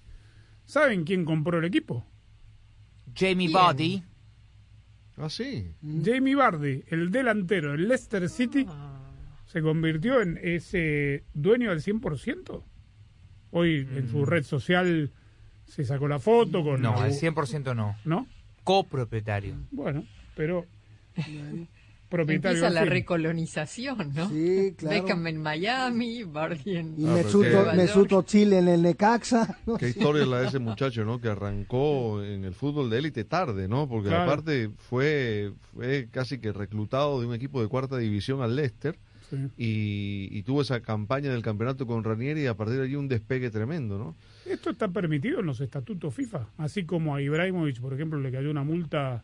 [SPEAKER 1] ¿Saben quién compró el equipo?
[SPEAKER 4] Jamie
[SPEAKER 3] ¿Quién?
[SPEAKER 2] Ah, sí.
[SPEAKER 1] Jamie Vardy, el delantero del Leicester City, se convirtió en ese dueño del 100%. Hoy en su red social se sacó la foto con...
[SPEAKER 4] No, al 100% no.
[SPEAKER 1] ¿No?
[SPEAKER 4] Copropietario.
[SPEAKER 1] Bueno, pero propietario
[SPEAKER 3] Empieza la
[SPEAKER 1] fin.
[SPEAKER 3] recolonización, ¿no?
[SPEAKER 6] Sí, claro.
[SPEAKER 3] Beckham en Miami, Bardi en
[SPEAKER 6] Y
[SPEAKER 2] Ah, pero
[SPEAKER 6] Mesut,
[SPEAKER 2] qué-
[SPEAKER 3] Nueva
[SPEAKER 6] Mesut
[SPEAKER 3] York.
[SPEAKER 6] Özil en el Necaxa. ¿no?
[SPEAKER 2] Qué historia es la de ese muchacho, ¿no? Que arrancó en el fútbol de élite tarde, ¿no? Porque
[SPEAKER 1] Claro.
[SPEAKER 2] aparte fue, fue casi que reclutado de un equipo de cuarta división al Leicester
[SPEAKER 1] Sí.
[SPEAKER 2] y, y tuvo esa campaña del campeonato con Ranieri y a partir de allí un despegue tremendo, ¿no?
[SPEAKER 1] Esto está permitido en los estatutos FIFA, así como a Ibrahimovic, por ejemplo, le cayó una multa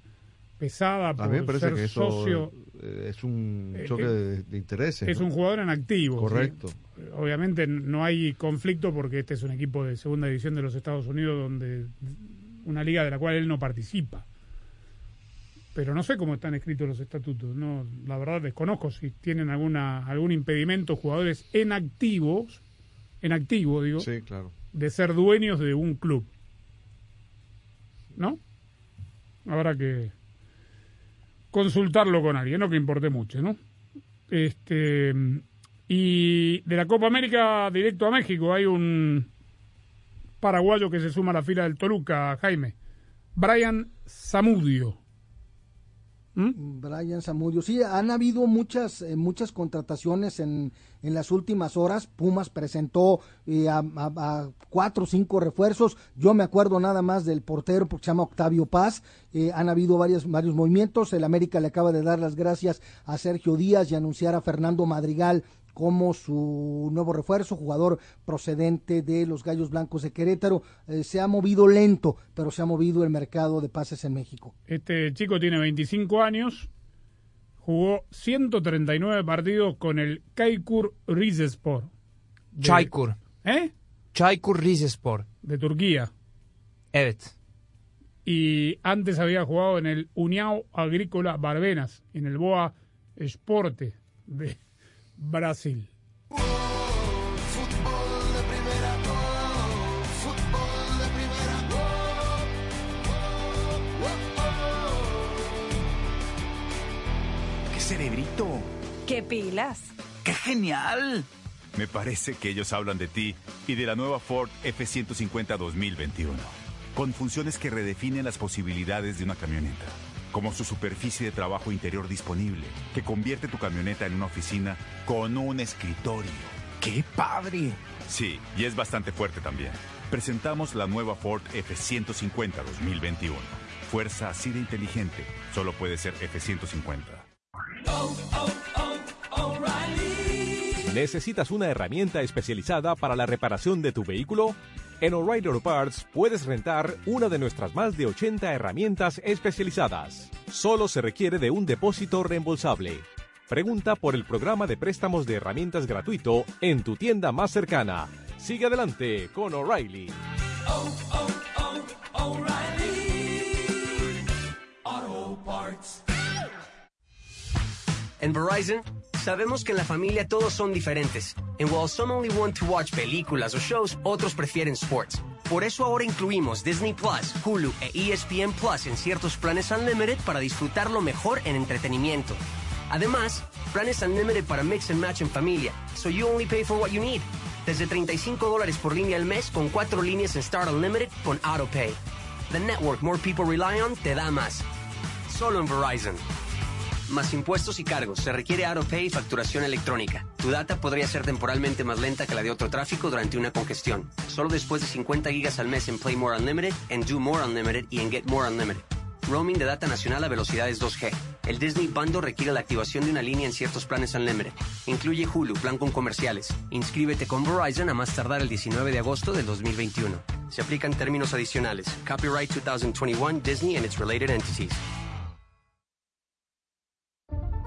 [SPEAKER 1] pesada
[SPEAKER 2] A mí me
[SPEAKER 1] por
[SPEAKER 2] parece
[SPEAKER 1] ser
[SPEAKER 2] que eso
[SPEAKER 1] socio.
[SPEAKER 2] eh, es un
[SPEAKER 1] Eh,
[SPEAKER 2] choque
[SPEAKER 1] eh,
[SPEAKER 2] de, de intereses.
[SPEAKER 1] Es
[SPEAKER 2] ¿no?
[SPEAKER 1] un jugador en activo. ¿sí?
[SPEAKER 2] Correcto.
[SPEAKER 1] Obviamente no hay conflicto porque este es un equipo de segunda división de los Estados Unidos, donde una liga de la cual él no participa. Pero no sé cómo están escritos los estatutos. No, la verdad desconozco si tienen alguna algún impedimento jugadores en activos, en activo digo,
[SPEAKER 2] Sí, claro.
[SPEAKER 1] de ser dueños de un club. ¿No? Habrá que consultarlo con alguien, no que importe mucho, ¿no? Este y de la Copa América directo a México hay un paraguayo que se suma a la fila del Toluca, Jaime. Brian Zamudio.
[SPEAKER 6] Brian Zamudio. Sí, han habido muchas eh, muchas contrataciones en, en las últimas horas. Pumas presentó eh, a, a- cuatro o cinco refuerzos. Yo me acuerdo nada más del portero porque se llama Octavio Paz. Eh, han habido varios, varios movimientos. El América le acaba de dar las gracias a Sergio Díaz y anunciar a Fernando Madrigal como su nuevo refuerzo, jugador procedente de los Gallos Blancos de Querétaro. Eh, se ha movido lento, pero se ha movido el mercado de pases en México.
[SPEAKER 1] Este chico tiene 25 años, jugó 139 partidos con el Kaikur Rizespor. de-
[SPEAKER 4] Çaykur.
[SPEAKER 1] ¿Eh?
[SPEAKER 4] Çaykur Rizespor.
[SPEAKER 1] De Turquía.
[SPEAKER 4] Evet.
[SPEAKER 1] Y antes había jugado en el União Agrícola Barbenas, en el Boa Esporte de Brasil.
[SPEAKER 24] Fútbol de primera, fútbol de primera,
[SPEAKER 14] ¡Qué cerebrito!
[SPEAKER 10] ¿Qué pilas?
[SPEAKER 14] ¡Qué genial!
[SPEAKER 9] Me parece que ellos hablan de ti y de la nueva Ford F-150 2021. Con funciones que redefinen las posibilidades de una camioneta. Como su superficie de trabajo interior disponible, que convierte tu camioneta en una oficina con un escritorio.
[SPEAKER 14] ¡Qué padre!
[SPEAKER 9] Sí, y es bastante fuerte también. Presentamos la nueva Ford F-150 2021. Fuerza así de inteligente, solo puede ser F-150.
[SPEAKER 25] ¿Necesitas una herramienta especializada para la reparación de tu vehículo? En O'Reilly Auto Parts puedes rentar una de nuestras más de 80 herramientas especializadas. Solo se requiere de un depósito reembolsable. Pregunta por el programa de préstamos de herramientas gratuito en tu tienda más cercana. Sigue adelante con O'Reilly.
[SPEAKER 8] Auto Parts. En Verizon, sabemos que en la familia todos son diferentes. And while some only want to watch películas o shows, otros prefieren sports. Por eso ahora incluimos Disney Plus, Hulu e ESPN Plus en ciertos planes Unlimited para disfrutarlo mejor en entretenimiento. Además, planes Unlimited para mix and match en familia, so you only pay for what you need. Desde 35 dólares por línea al mes con cuatro líneas en Start Unlimited con AutoPay. The network more people rely on te da más. Solo en Verizon. Más impuestos y cargos. Se requiere AutoPay y facturación electrónica. Tu data podría ser temporalmente más lenta que la de otro tráfico durante una congestión. Solo después de 50 gigas al mes en Play More Unlimited, en Do More Unlimited y en Get More Unlimited. Roaming de data nacional a velocidades 2G. El Disney Bundle requiere la activación de una línea en ciertos planes Unlimited. Incluye Hulu, plan con comerciales. Inscríbete con Verizon a más tardar el 19 de agosto del 2021. Se aplican términos adicionales. Copyright 2021 Disney and its related entities.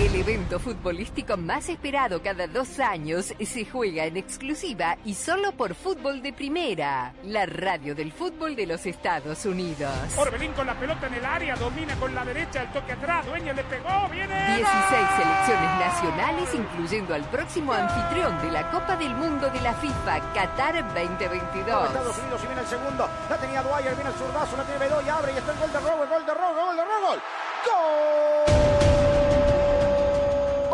[SPEAKER 7] El evento futbolístico más esperado cada dos años se juega en exclusiva y solo por Fútbol de Primera, la radio del fútbol de los Estados Unidos.
[SPEAKER 22] Orbelín con la pelota en el área, domina con la derecha, el toque atrás, Dueña le pegó, viene.
[SPEAKER 7] 16 selecciones nacionales, incluyendo al próximo anfitrión de la Copa del Mundo de la FIFA, Qatar 2022.
[SPEAKER 29] Estados Unidos y viene el segundo. La tenía Dwyer, viene el zurdazo, la tiene Bedoya, abre y está el gol de Robo, gol de Robo, gol de Robo. ¡Gol!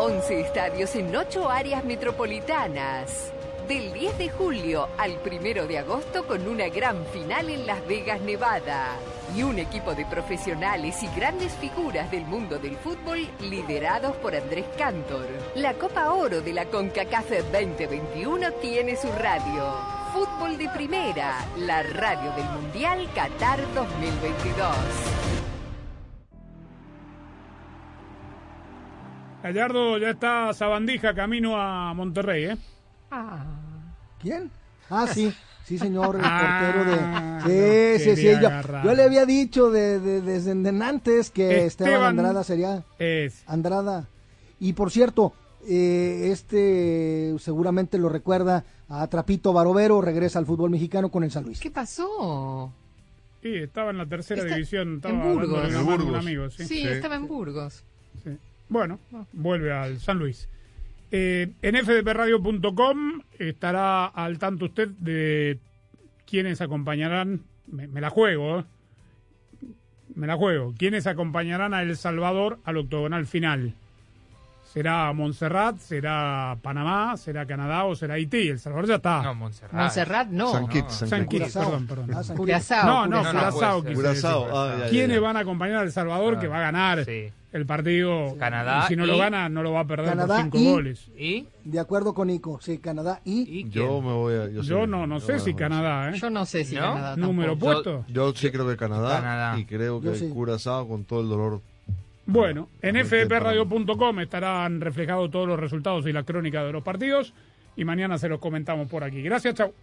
[SPEAKER 7] 11 estadios en 8 áreas metropolitanas. Del 10 de julio al 1 de agosto con una gran final en Las Vegas, Nevada. Y un equipo de profesionales y grandes figuras del mundo del fútbol liderados por Andrés Cantor. La Copa Oro de la CONCACAF 2021 tiene su radio. Fútbol de Primera, la radio del Mundial Qatar 2022.
[SPEAKER 1] Gallardo ya está Sabandija camino a Monterrey, ¿eh?
[SPEAKER 6] ¿Quién? Ah, sí. Sí, señor, el
[SPEAKER 1] Ah,
[SPEAKER 6] portero de... Sí, sí, sí. Yo, le había dicho de, de- desde antes que Esteban,
[SPEAKER 1] Esteban
[SPEAKER 6] Andrada sería...
[SPEAKER 1] Es.
[SPEAKER 6] Andrada. Y por cierto, eh, este seguramente lo recuerda a Trapito Barovero, regresa al fútbol mexicano con el San Luis.
[SPEAKER 3] ¿Qué pasó?
[SPEAKER 1] Sí, estaba en la tercera
[SPEAKER 3] Está
[SPEAKER 1] división. Estaba
[SPEAKER 3] en Burgos.
[SPEAKER 2] Burgos.
[SPEAKER 1] amigo, sí.
[SPEAKER 3] Sí, estaba en Burgos.
[SPEAKER 1] Bueno, vuelve al San Luis. Eh, en fdpradio.com estará al tanto usted de quienes acompañarán, me, me la juego, ¿eh? me la juego, quienes acompañarán a El Salvador al octogonal final. ¿Será Montserrat, será Panamá, será Canadá o será Haití? El Salvador ya está.
[SPEAKER 4] No, Montserrat.
[SPEAKER 3] Montserrat no.
[SPEAKER 2] San Kitts, San
[SPEAKER 1] San
[SPEAKER 2] Kitts.
[SPEAKER 1] Perdón, perdón.
[SPEAKER 6] Ah, San
[SPEAKER 3] Curazao.
[SPEAKER 1] No, no,
[SPEAKER 3] Curazao.
[SPEAKER 1] Quise
[SPEAKER 2] Curazao, ah, ya, ya,
[SPEAKER 1] ¿Quiénes
[SPEAKER 2] ya.
[SPEAKER 1] van a acompañar a El Salvador que va a ganar
[SPEAKER 4] Sí.
[SPEAKER 1] el partido?
[SPEAKER 4] Canadá
[SPEAKER 1] Y si no
[SPEAKER 4] y-
[SPEAKER 1] lo gana, no lo va a perder
[SPEAKER 6] Canadá
[SPEAKER 1] por cinco
[SPEAKER 6] y-
[SPEAKER 1] goles.
[SPEAKER 4] ¿Y?
[SPEAKER 6] De acuerdo con Nico, sí, Canadá y...
[SPEAKER 2] Yo me voy a. Yo,
[SPEAKER 1] Yo
[SPEAKER 2] sí,
[SPEAKER 1] no, no sé si Canadá, ¿eh?
[SPEAKER 3] Yo no sé si
[SPEAKER 4] ¿No?
[SPEAKER 3] Canadá
[SPEAKER 1] Número puesto.
[SPEAKER 2] Yo sí creo que Canadá,
[SPEAKER 4] Canadá.
[SPEAKER 2] y creo que. Curazao con todo el dolor.
[SPEAKER 1] Bueno, en
[SPEAKER 2] Porque
[SPEAKER 1] fdpradio.com estarán reflejados todos los resultados y la crónica de los partidos. Y mañana se los comentamos por aquí. Gracias, chao.